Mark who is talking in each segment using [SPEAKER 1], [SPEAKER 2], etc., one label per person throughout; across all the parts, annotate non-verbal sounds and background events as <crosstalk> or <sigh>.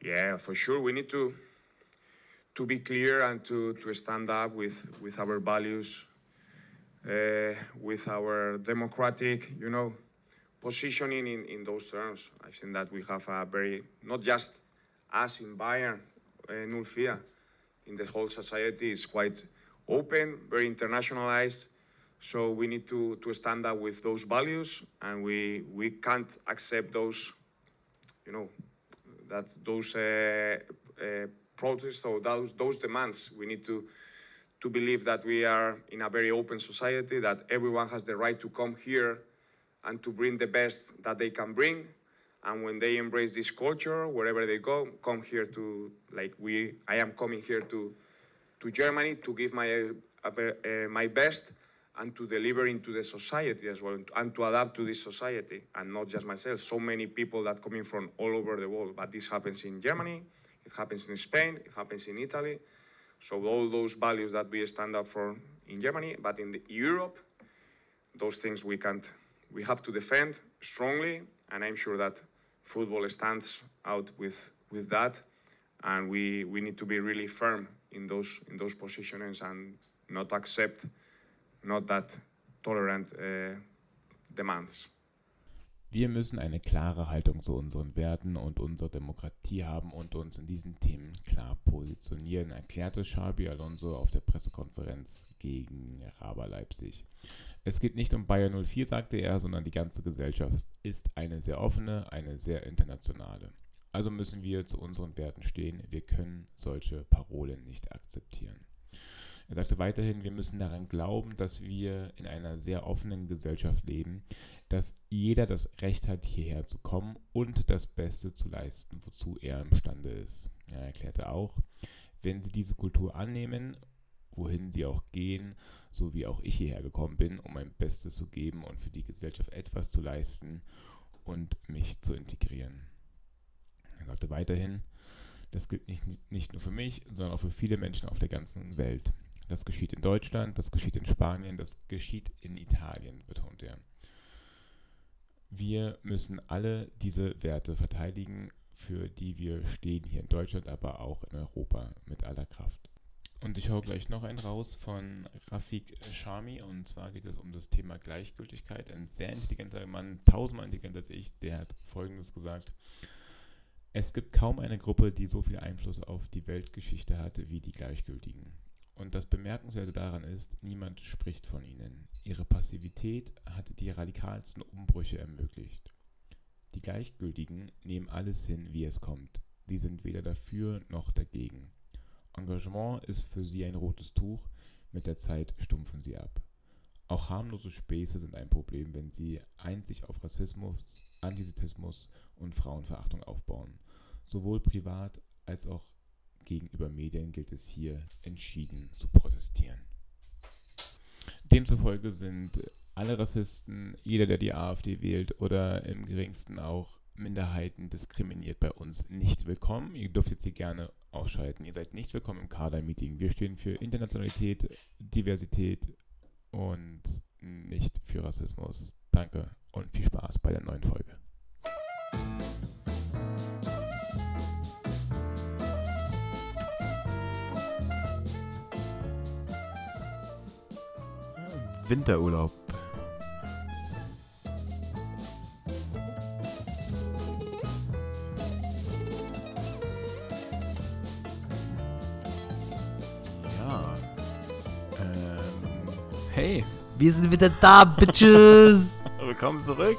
[SPEAKER 1] Yeah, for sure. We need to to be clear and to, to stand up with, with our values, uh, with our democratic, you know, positioning in, in those terms. I think that we have a very, not just us in Bayern, uh, Nulfia, in the whole society is quite open, very internationalized. So we need to, to stand up with those values and we, we can't accept those, you know, that those uh, uh, protests or those, those demands. We need to, to believe that we are in a very open society, that everyone has the right to come here and to bring the best that they can bring. And when they embrace this culture, wherever they go, come here to, like we, I am coming here to, to Germany to give my, uh, uh, my best and to deliver into the society as well and to adapt to this society and not just myself. So many people that coming from all over the world but this happens in germany it happens in spain it happens in italy. So all those values that we stand up for in germany but in europe those things we can't we have to defend strongly and i'm sure that football stands out with with that and we we need to be really firm in those in those positions and not accept not that tolerant uh, demands.
[SPEAKER 2] Wir müssen eine klare Haltung zu unseren Werten und unserer Demokratie haben und uns in diesen Themen klar positionieren, erklärte Xabi Alonso auf der Pressekonferenz gegen Raba Leipzig. Es geht nicht um Bayern 04, sagte er, sondern die ganze Gesellschaft ist eine sehr offene, eine sehr internationale. Also müssen wir zu unseren Werten stehen. Wir können solche Parolen nicht akzeptieren. Er sagte weiterhin, wir müssen daran glauben, dass wir in einer sehr offenen Gesellschaft leben, dass jeder das Recht hat, hierher zu kommen und das Beste zu leisten, wozu er imstande ist. Er erklärte auch, wenn Sie diese Kultur annehmen, wohin Sie auch gehen, so wie auch ich hierher gekommen bin, um mein Bestes zu geben und für die Gesellschaft etwas zu leisten und mich zu integrieren. Er sagte weiterhin, das gilt nicht, nicht nur für mich, sondern auch für viele Menschen auf der ganzen Welt. Das geschieht in Deutschland, das geschieht in Spanien, das geschieht in Italien, betont er. Wir müssen alle diese Werte verteidigen, für die wir stehen hier in Deutschland, aber auch in Europa mit aller Kraft. Und ich hau gleich noch einen raus von Rafik Shami und zwar geht es um das Thema Gleichgültigkeit. Ein sehr intelligenter Mann, tausendmal intelligenter als ich, der hat Folgendes gesagt. Es gibt kaum eine Gruppe, die so viel Einfluss auf die Weltgeschichte hatte wie die Gleichgültigen. Und das Bemerkenswerte daran ist, niemand spricht von ihnen. Ihre Passivität hat die radikalsten Umbrüche ermöglicht. Die Gleichgültigen nehmen alles hin, wie es kommt. Die sind weder dafür noch dagegen. Engagement ist für sie ein rotes Tuch, mit der Zeit stumpfen sie ab. Auch harmlose Späße sind ein Problem, wenn sie einzig auf Rassismus, Antisemitismus und Frauenverachtung aufbauen, sowohl privat als auch gegenüber Medien gilt es hier entschieden zu protestieren. Demzufolge sind alle Rassisten, jeder, der die AfD wählt oder im geringsten auch Minderheiten diskriminiert bei uns nicht willkommen. Ihr dürft jetzt hier gerne ausschalten. Ihr seid nicht willkommen im Kader-Meeting. Wir stehen für Internationalität, Diversität und nicht für Rassismus. Danke und viel Spaß bei der neuen Folge. Winterurlaub. Ja. Ähm, hey.
[SPEAKER 3] Wir sind wieder da, <laughs> Bitches!
[SPEAKER 2] Willkommen zurück.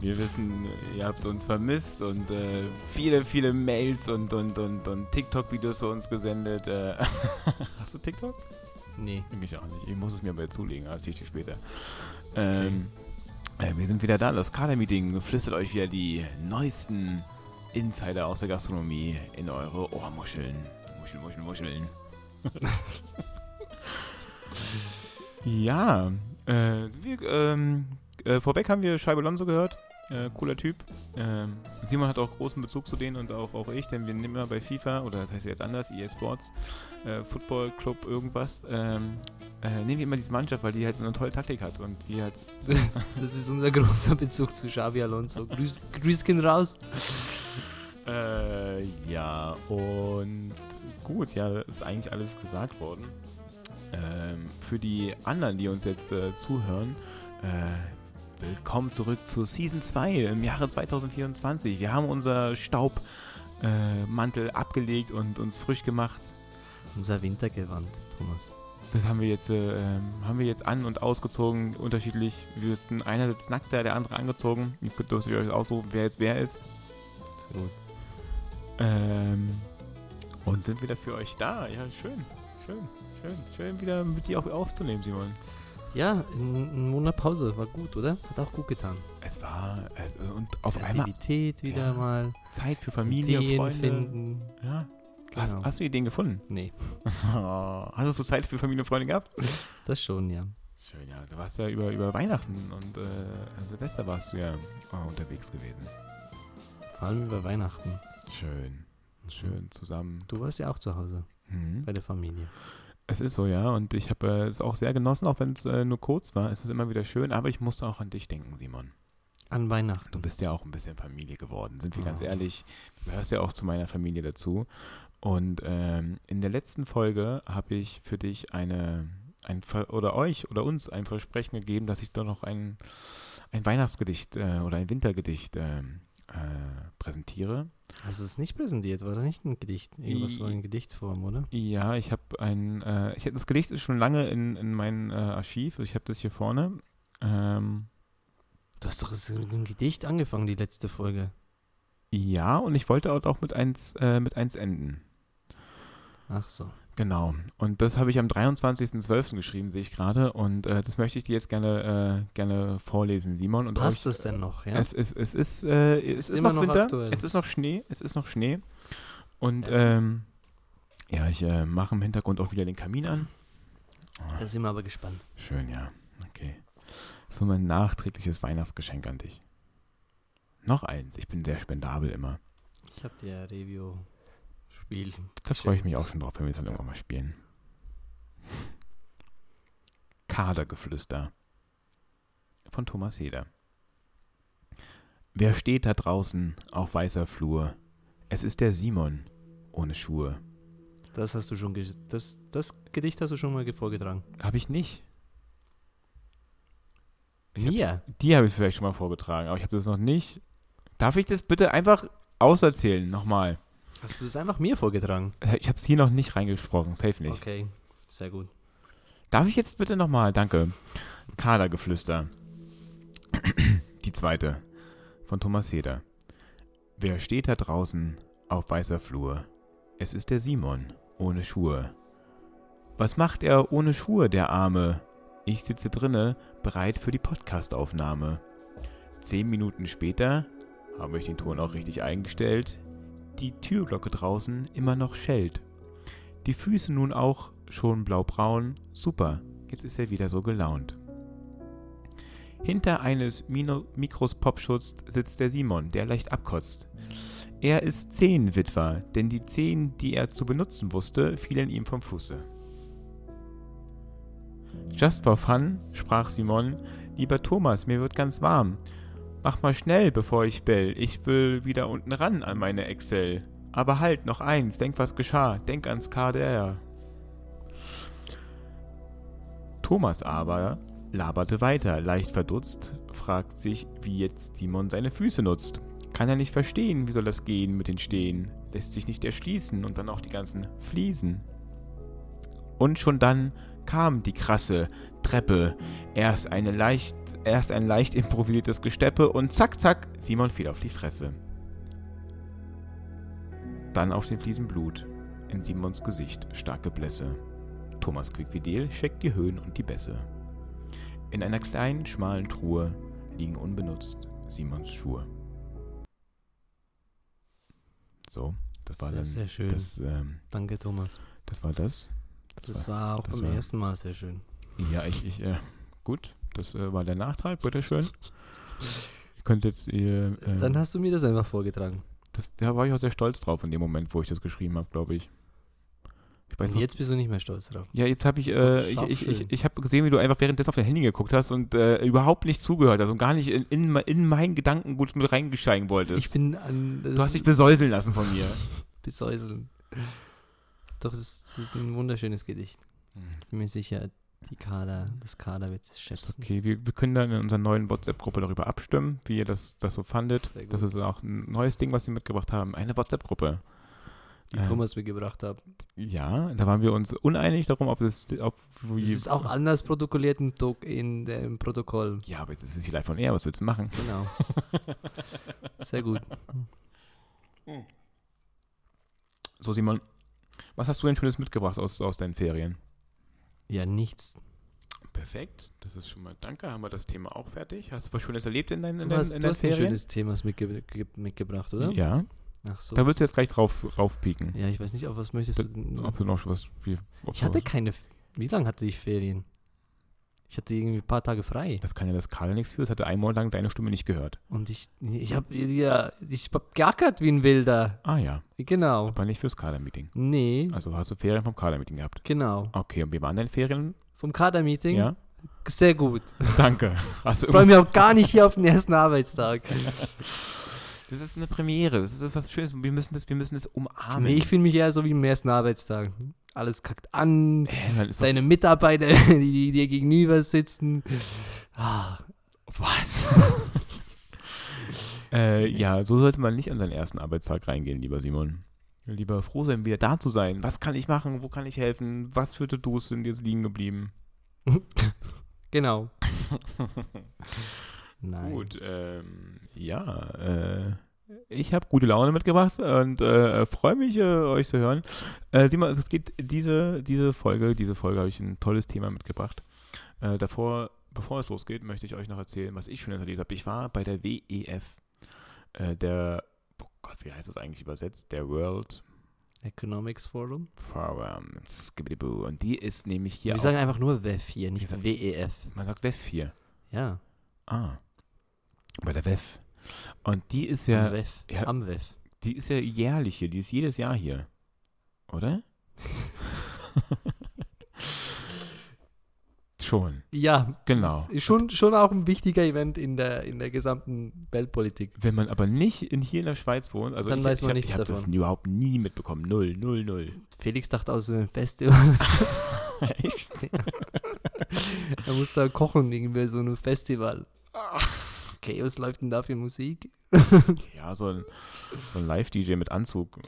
[SPEAKER 2] Wir wissen, ihr habt uns vermisst und äh, viele, viele Mails und, und, und, und TikTok-Videos zu uns gesendet. Äh, <laughs> hast du TikTok?
[SPEAKER 3] Nee.
[SPEAKER 2] Ich auch nicht. Ich muss es mir aber zulegen, als ich später. Ähm, äh, wir sind wieder da. Das Kader-Meeting flüstert euch wieder die neuesten Insider aus der Gastronomie in eure Ohrmuscheln. Muscheln, Muscheln, Muscheln. <laughs> ja, äh, wir, ähm, äh, vorweg haben wir Scheibe Alonso gehört. Äh, cooler Typ. Ähm, Simon hat auch großen Bezug zu denen und auch, auch ich, denn wir nehmen immer bei FIFA, oder das heißt jetzt anders, EA Sports, äh, Football Club irgendwas, ähm, äh, nehmen wir immer diese Mannschaft, weil die halt so eine tolle Taktik hat und die halt. <laughs>
[SPEAKER 3] das ist unser großer Bezug zu Xavi Alonso. Grüß, Grüßchen raus.
[SPEAKER 2] Äh, ja, und gut, ja, ist eigentlich alles gesagt worden. Ähm, für die anderen, die uns jetzt äh, zuhören, äh, willkommen zurück zu Season 2 im Jahre 2024. Wir haben unser Staubmantel abgelegt und uns frisch gemacht.
[SPEAKER 3] Unser Wintergewand, Thomas.
[SPEAKER 2] Das haben wir jetzt, äh, ähm, haben wir jetzt an und ausgezogen, unterschiedlich. Wir sitzen, einer sitzt nackt, der andere angezogen. Ihr könnt euch aussuchen, wer jetzt wer ist.
[SPEAKER 3] Sehr gut.
[SPEAKER 2] Ähm, und sind wieder für euch da. Ja, schön, schön, schön, schön wieder mit dir auch aufzunehmen, Simon.
[SPEAKER 3] Ja, in, in Monat Pause war gut, oder? Hat auch gut getan.
[SPEAKER 2] Es war, es, und auf einmal
[SPEAKER 3] Kreativität wieder
[SPEAKER 2] Ja.
[SPEAKER 3] mal.
[SPEAKER 2] Zeit für Familie,
[SPEAKER 3] Ideen
[SPEAKER 2] Freunde.
[SPEAKER 3] finden.
[SPEAKER 2] Ja. Hast,
[SPEAKER 3] Genau.
[SPEAKER 2] hast du Ideen gefunden?
[SPEAKER 3] Nee, <laughs>
[SPEAKER 2] hast du Zeit für Familie und Freunde gehabt?
[SPEAKER 3] das schon, ja.
[SPEAKER 2] Schön, ja. Du warst ja über, über Weihnachten und äh, Silvester warst du ja äh, unterwegs gewesen.
[SPEAKER 3] Vor allem über Weihnachten.
[SPEAKER 2] Schön, schön zusammen.
[SPEAKER 3] Du warst ja auch zu Hause
[SPEAKER 2] Mhm.
[SPEAKER 3] bei der Familie.
[SPEAKER 2] Es ist so, ja. Und ich habe äh, es auch sehr genossen, auch wenn es äh, nur kurz war. Es ist immer wieder schön, aber ich musste auch an dich denken, Simon.
[SPEAKER 3] An Weihnachten.
[SPEAKER 2] Du bist ja auch ein bisschen Familie geworden, sind wir ganz
[SPEAKER 3] Oh.
[SPEAKER 2] ehrlich. Du gehörst ja auch zu meiner Familie dazu. Und ähm, in der letzten Folge habe ich für dich eine, ein oder euch oder uns ein Versprechen gegeben, dass ich doch noch ein, ein Weihnachtsgedicht äh, oder ein Wintergedicht ähm, äh, präsentiere.
[SPEAKER 3] Hast du es nicht präsentiert? War da nicht ein Gedicht? Irgendwas war in Gedichtform, oder?
[SPEAKER 2] Ja, ich habe ein, äh, ich hab, das Gedicht ist schon lange in, in meinem äh, Archiv. Ich habe das hier vorne. Ähm,
[SPEAKER 3] Du hast doch mit einem Gedicht angefangen, die letzte Folge.
[SPEAKER 2] ja, und ich wollte auch, auch mit eins, äh, mit eins enden.
[SPEAKER 3] Ach so.
[SPEAKER 2] Genau. Und das habe ich am 23.12. geschrieben, sehe ich gerade. Und äh, das möchte ich dir jetzt gerne, äh, gerne vorlesen, Simon. Und
[SPEAKER 3] Passt
[SPEAKER 2] euch,
[SPEAKER 3] es denn noch, ja?
[SPEAKER 2] Es ist, es ist, äh, es
[SPEAKER 3] Ist
[SPEAKER 2] ist,
[SPEAKER 3] immer
[SPEAKER 2] noch Winter.
[SPEAKER 3] aktuell.
[SPEAKER 2] Es ist noch Schnee. Es ist noch Schnee. Und
[SPEAKER 3] Ja.
[SPEAKER 2] ähm, ja, ich äh, mache im Hintergrund auch wieder den Kamin an.
[SPEAKER 3] Da sind wir aber gespannt.
[SPEAKER 2] Schön, ja. Okay. So mein nachträgliches Weihnachtsgeschenk an dich. Noch eins. Ich bin sehr spendabel immer.
[SPEAKER 3] Ich habe dir Review-Spiel.
[SPEAKER 2] Da freue ich mich auch schon drauf, wenn wir es dann irgendwann mal spielen. <laughs> Kadergeflüster von Thomas Heder. Wer steht da draußen auf weißer Flur? Es ist der Simon ohne Schuhe.
[SPEAKER 3] Das hast du schon, das, das Gedicht hast du schon mal ge- vorgetragen.
[SPEAKER 2] Habe ich nicht. Ich
[SPEAKER 3] Mir?
[SPEAKER 2] Die habe ich vielleicht schon mal vorgetragen, aber ich habe das noch nicht. Darf ich das bitte einfach auserzählen, nochmal?
[SPEAKER 3] Hast du das einfach mir vorgetragen?
[SPEAKER 2] Äh, Ich habe es hier noch nicht reingesprochen, safe nicht.
[SPEAKER 3] Okay, sehr gut.
[SPEAKER 2] Darf ich jetzt bitte nochmal? Danke. Kadergeflüster. <clears throat> Die zweite. Von Thomas Heder. Wer steht da draußen auf weißer Flur? Es ist der Simon, ohne Schuhe. Was macht er ohne Schuhe, der Arme? Ich sitze drinne, bereit für die Podcastaufnahme. Zehn Minuten später, habe ich den Ton auch richtig eingestellt, die Türglocke draußen immer noch schellt. Die Füße nun auch schon blaubraun. Super, jetzt ist er wieder so gelaunt. Hinter eines Mino Mikros Popschutz sitzt der Simon, der leicht abkotzt. Er ist Zehenwitwer, denn die Zehen, die er zu benutzen wusste, fielen ihm vom Fuße. Just for fun, sprach Simon, lieber Thomas, mir wird ganz warm. Mach mal schnell, bevor ich bell, ich will wieder unten ran an meine Excel. Aber halt, noch eins, denk, was geschah, denk ans KDR. Thomas aber laberte weiter, leicht verdutzt, fragt sich, wie jetzt Simon seine Füße nutzt. Kann er nicht verstehen, wie soll das gehen mit den Stehen? Lässt sich nicht erschließen und dann auch die ganzen Fliesen. Und schon dann kam die krasse Treppe. Erst, eine leicht, erst ein leicht improvisiertes Gesteppe und zack, zack, Simon fiel auf die Fresse. Dann auf den Fliesen Blut. In Simons Gesicht starke Blässe. Thomas Quickvidel checkt die Höhen und die Bässe. In einer kleinen, schmalen Truhe liegen unbenutzt Simons Schuhe. So, das war
[SPEAKER 3] Sehr,
[SPEAKER 2] dann
[SPEAKER 3] sehr schön.
[SPEAKER 2] Das, ähm,
[SPEAKER 3] Danke, Thomas.
[SPEAKER 2] das war das.
[SPEAKER 3] Das war auch
[SPEAKER 2] das
[SPEAKER 3] beim
[SPEAKER 2] war-
[SPEAKER 3] ersten Mal sehr schön.
[SPEAKER 2] Ja, ich, ich, äh, gut, das äh, war der Nachtrag, bitteschön. Ihr könnt jetzt, ihr, äh,
[SPEAKER 3] Dann hast du mir das einfach vorgetragen.
[SPEAKER 2] das, da war ich auch sehr stolz drauf in dem Moment, wo ich das geschrieben habe, glaube ich. Ich weiß
[SPEAKER 3] Und
[SPEAKER 2] noch,
[SPEAKER 3] jetzt bist du nicht mehr stolz drauf.
[SPEAKER 2] ja, jetzt habe ich, äh, ich, ich, ich, ich habe gesehen, wie du einfach währenddessen auf dein Handy geguckt hast und äh, überhaupt nicht zugehört hast und gar nicht in, in, in meinen Gedanken gut mit reingesteigen wolltest.
[SPEAKER 3] Ich bin an.
[SPEAKER 2] du hast dich besäuseln lassen von mir. <laughs>
[SPEAKER 3] besäuseln. Doch, es ist, es ist ein wunderschönes Gedicht. Ich bin mir sicher, die Kader, das Kader wird es schätzen.
[SPEAKER 2] Okay, wir, wir können dann in unserer neuen WhatsApp-Gruppe darüber abstimmen, wie ihr das, das so fandet. Das ist auch ein neues Ding, was wir mitgebracht haben. Eine WhatsApp-Gruppe.
[SPEAKER 3] Die
[SPEAKER 2] Äh,
[SPEAKER 3] Thomas mitgebracht hat.
[SPEAKER 2] Ja, da waren wir uns uneinig darum, ob es, ob
[SPEAKER 3] Das ist auch anders protokolliert im, in dem Protokoll.
[SPEAKER 2] Ja, aber jetzt ist es hier live on air, was willst du machen?
[SPEAKER 3] Genau. <laughs> Sehr gut.
[SPEAKER 2] So, Simon, was hast du denn Schönes mitgebracht aus, aus deinen Ferien?
[SPEAKER 3] Ja, nichts.
[SPEAKER 2] Perfekt, das ist schon mal, danke, haben wir das Thema auch fertig. Hast du was Schönes erlebt in deinen, in
[SPEAKER 3] Du
[SPEAKER 2] deinen,
[SPEAKER 3] hast,
[SPEAKER 2] in
[SPEAKER 3] du
[SPEAKER 2] deinen
[SPEAKER 3] hast ein
[SPEAKER 2] Ferien?
[SPEAKER 3] schönes Thema mitge ge mitgebracht, oder?
[SPEAKER 2] Ja,
[SPEAKER 3] Ach so.
[SPEAKER 2] da würdest du jetzt gleich drauf raufpieken.
[SPEAKER 3] Ja, ich weiß nicht, auf was möchtest du
[SPEAKER 2] Da-
[SPEAKER 3] denn?
[SPEAKER 2] Ob du noch was, wie,
[SPEAKER 3] Ich
[SPEAKER 2] du
[SPEAKER 3] hatte keine. Wie lange hatte ich Ferien? Ich hatte irgendwie ein paar Tage frei.
[SPEAKER 2] Das kann ja das Karl nichts für, es hatte einmal lang deine Stimme nicht gehört.
[SPEAKER 3] Und ich, ich habe ja, ich hab geackert wie ein Wilder.
[SPEAKER 2] Ah ja,
[SPEAKER 3] Genau.
[SPEAKER 2] aber nicht fürs Kader-Meeting.
[SPEAKER 3] Nee,
[SPEAKER 2] Also hast du Ferien vom Kader-Meeting gehabt.
[SPEAKER 3] genau.
[SPEAKER 2] Okay, und wie waren deine Ferien?
[SPEAKER 3] Vom Kader-Meeting?
[SPEAKER 2] Ja,
[SPEAKER 3] Sehr gut.
[SPEAKER 2] danke.
[SPEAKER 3] Ich freue mich auch gar nicht hier auf den ersten Arbeitstag. <laughs>
[SPEAKER 2] Das ist eine Premiere. Das ist etwas Schönes. Wir müssen das, wir müssen das umarmen.
[SPEAKER 3] Nee, ich fühle mich eher so wie im ersten Arbeitstag. Alles kackt an.
[SPEAKER 2] Doch-
[SPEAKER 3] Deine Mitarbeiter, <laughs> die, die dir gegenüber sitzen. Ah,
[SPEAKER 2] was? <laughs> äh, ja, so sollte man nicht an seinen ersten Arbeitstag reingehen, lieber Simon. Lieber froh sein, wieder da zu sein. Was kann ich machen? Wo kann ich helfen? Was für To-Dos sind jetzt liegen geblieben? <laughs>
[SPEAKER 3] genau. Nein.
[SPEAKER 2] Gut, ähm, ja, äh, ich habe gute Laune mitgebracht und äh, freue mich, äh, euch zu hören. Äh, Simon, es geht diese, diese Folge, diese Folge habe ich ein tolles Thema mitgebracht. Äh, davor, bevor es losgeht, möchte ich euch noch erzählen, was ich schon erlebt habe. Ich war bei der WEF, äh, der, oh Gott, wie heißt das eigentlich übersetzt? Der World
[SPEAKER 3] Economics Forum.
[SPEAKER 2] Forum, und die ist nämlich hier
[SPEAKER 3] Wir sagen einfach nur WEF hier, nicht WEF.
[SPEAKER 2] man sagt WEF hier.
[SPEAKER 3] Ja,
[SPEAKER 2] Ah, bei der WEF. Und die ist ja,
[SPEAKER 3] WEF.
[SPEAKER 2] ja.
[SPEAKER 3] Am WEF.
[SPEAKER 2] Die ist ja jährlich hier, die ist jedes Jahr hier. Oder? <laughs> Schon,
[SPEAKER 3] Ja,
[SPEAKER 2] genau.
[SPEAKER 3] das schon, schon auch ein wichtiger Event in der, in der gesamten Weltpolitik.
[SPEAKER 2] Wenn man aber nicht in, hier in der Schweiz wohnt, also
[SPEAKER 3] Dann
[SPEAKER 2] ich,
[SPEAKER 3] weiß
[SPEAKER 2] ich
[SPEAKER 3] man
[SPEAKER 2] hab,
[SPEAKER 3] nichts
[SPEAKER 2] ich habe das
[SPEAKER 3] davon.
[SPEAKER 2] überhaupt nie mitbekommen. Null, null, null.
[SPEAKER 3] Felix dachte aus einem Festival. <laughs>
[SPEAKER 2] Echt? <laughs>
[SPEAKER 3] er muss da kochen, irgendwie so ein Festival. Okay, was läuft denn da für Musik?
[SPEAKER 2] Ja, so ein, so ein Live-DJ mit Anzug.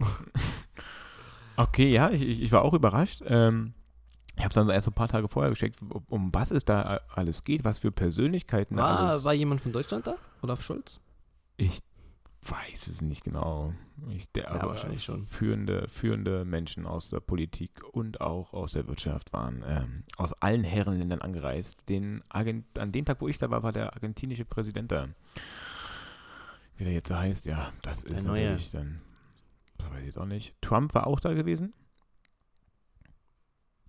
[SPEAKER 2] Okay, ja, ich, ich, war auch überrascht. Ähm, ich habe es dann so erst so ein paar Tage vorher gecheckt, um, was es da alles geht, was für Persönlichkeiten da
[SPEAKER 3] War,
[SPEAKER 2] alles.
[SPEAKER 3] war jemand von Deutschland da? Olaf Scholz?
[SPEAKER 2] Ich weiß es nicht genau. Ich, der, aber
[SPEAKER 3] wahrscheinlich schon.
[SPEAKER 2] Führende, führende Menschen aus der Politik und auch aus der Wirtschaft waren ähm, aus allen Herrenländern angereist. Den Argent an dem Tag, wo ich da war, war der argentinische Präsident da. Wie der jetzt so heißt, ja, das ist
[SPEAKER 3] neue.
[SPEAKER 2] natürlich dann. Das weiß ich jetzt auch nicht. Trump war auch da gewesen.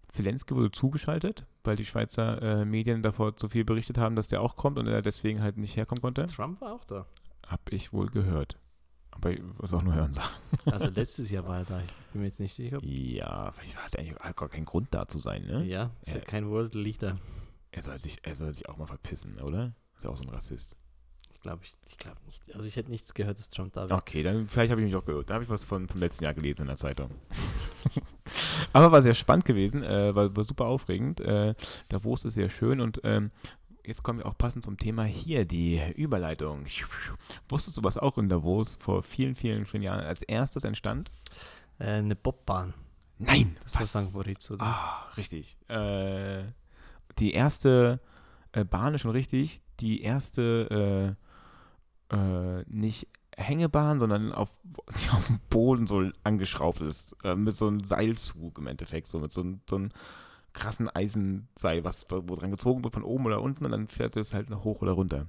[SPEAKER 2] Zelensky wurde zugeschaltet, weil die Schweizer äh, Medien davor zu viel berichtet haben, dass der auch kommt und er deswegen halt nicht herkommen konnte.
[SPEAKER 3] Trump war auch da.
[SPEAKER 2] Hab ich wohl gehört. Aber was auch nur hören sagen.
[SPEAKER 3] Also letztes Jahr war er da. Ich bin mir jetzt nicht sicher.
[SPEAKER 2] Ja, vielleicht hat er eigentlich gar keinen Grund da zu sein, ne?
[SPEAKER 3] Ja, ist ja
[SPEAKER 2] Ja.
[SPEAKER 3] kein World Leader.
[SPEAKER 2] Er, soll sich, er soll sich auch mal verpissen, oder? Ist ja auch so ein Rassist.
[SPEAKER 3] Ich glaube ich, ich glaub nicht. Also ich hätte nichts gehört, dass Trump da war.
[SPEAKER 2] Okay, dann vielleicht habe ich mich auch gehört. Da habe ich was von, vom letzten Jahr gelesen in der Zeitung. <laughs> Aber war sehr spannend gewesen, äh, war, war super aufregend. Äh, Davos ist sehr schön und ähm, jetzt kommen wir auch passend zum Thema hier, die Überleitung. Wusstest du, was auch in Davos vor vielen, vielen, vielen Jahren als erstes entstand?
[SPEAKER 3] Äh, eine Bobbahn.
[SPEAKER 2] Nein!
[SPEAKER 3] Das war St. Moritz, oder?
[SPEAKER 2] Ah, richtig. Äh, die erste äh, Bahn ist schon richtig. Die erste äh, äh, nicht Hängebahn, sondern auf, <laughs> die auf dem Boden so angeschraubt ist. Äh, mit so einem Seilzug im Endeffekt. So mit so, so einem krassen Eisenseil, was, wo dran gezogen wird von oben oder unten und dann fährt es halt nach hoch oder runter.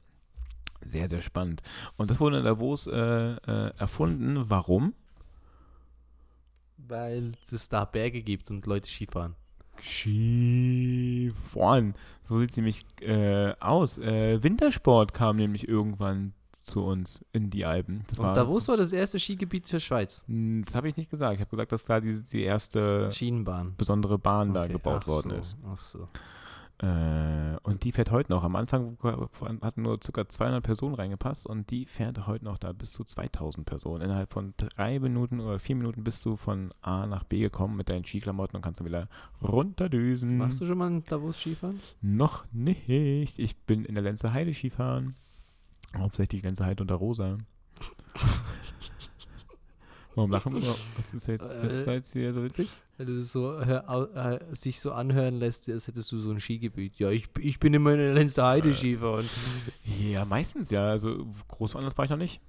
[SPEAKER 2] Sehr, sehr spannend. Und das wurde in Davos äh, äh, erfunden. Warum?
[SPEAKER 3] Weil es da Berge gibt und Leute Skifahren.
[SPEAKER 2] Skifahren. So sieht es nämlich äh, aus. Äh, Wintersport kam nämlich irgendwann zu uns in die Alpen. Das
[SPEAKER 3] Und
[SPEAKER 2] war,
[SPEAKER 3] Davos war das erste Skigebiet für Schweiz.
[SPEAKER 2] Hm, Das habe ich nicht gesagt. Ich habe gesagt, dass da die, die erste
[SPEAKER 3] Schienenbahn.
[SPEAKER 2] besondere Bahn da
[SPEAKER 3] Okay,
[SPEAKER 2] gebaut
[SPEAKER 3] ach
[SPEAKER 2] worden
[SPEAKER 3] so,
[SPEAKER 2] ist.
[SPEAKER 3] Ach so.
[SPEAKER 2] Äh, und die fährt heute noch. Am Anfang hatten nur ca. 200 Personen reingepasst und die fährt heute noch da bis zu 2000 Personen. Innerhalb von drei Minuten oder vier Minuten bist du von A nach B gekommen mit deinen Skiklamotten und kannst dann wieder runterdüsen.
[SPEAKER 3] Warst du schon mal in Davos Skifahren?
[SPEAKER 2] Noch nicht. Ich bin in der Lenzer Heide Skifahren. Hauptsächlich Heide unter Rosa. Warum lachen wir? Was ist jetzt, was ist jetzt hier so witzig?
[SPEAKER 3] Wenn du so hör, äh, sich so anhören lässt, als hättest du so ein Skigebiet. Ja, ich, ich bin immer in der Lenzer Heide
[SPEAKER 2] Äh.
[SPEAKER 3] Skifahren.
[SPEAKER 2] Ja, meistens ja. Also groß woanders war ich noch nicht.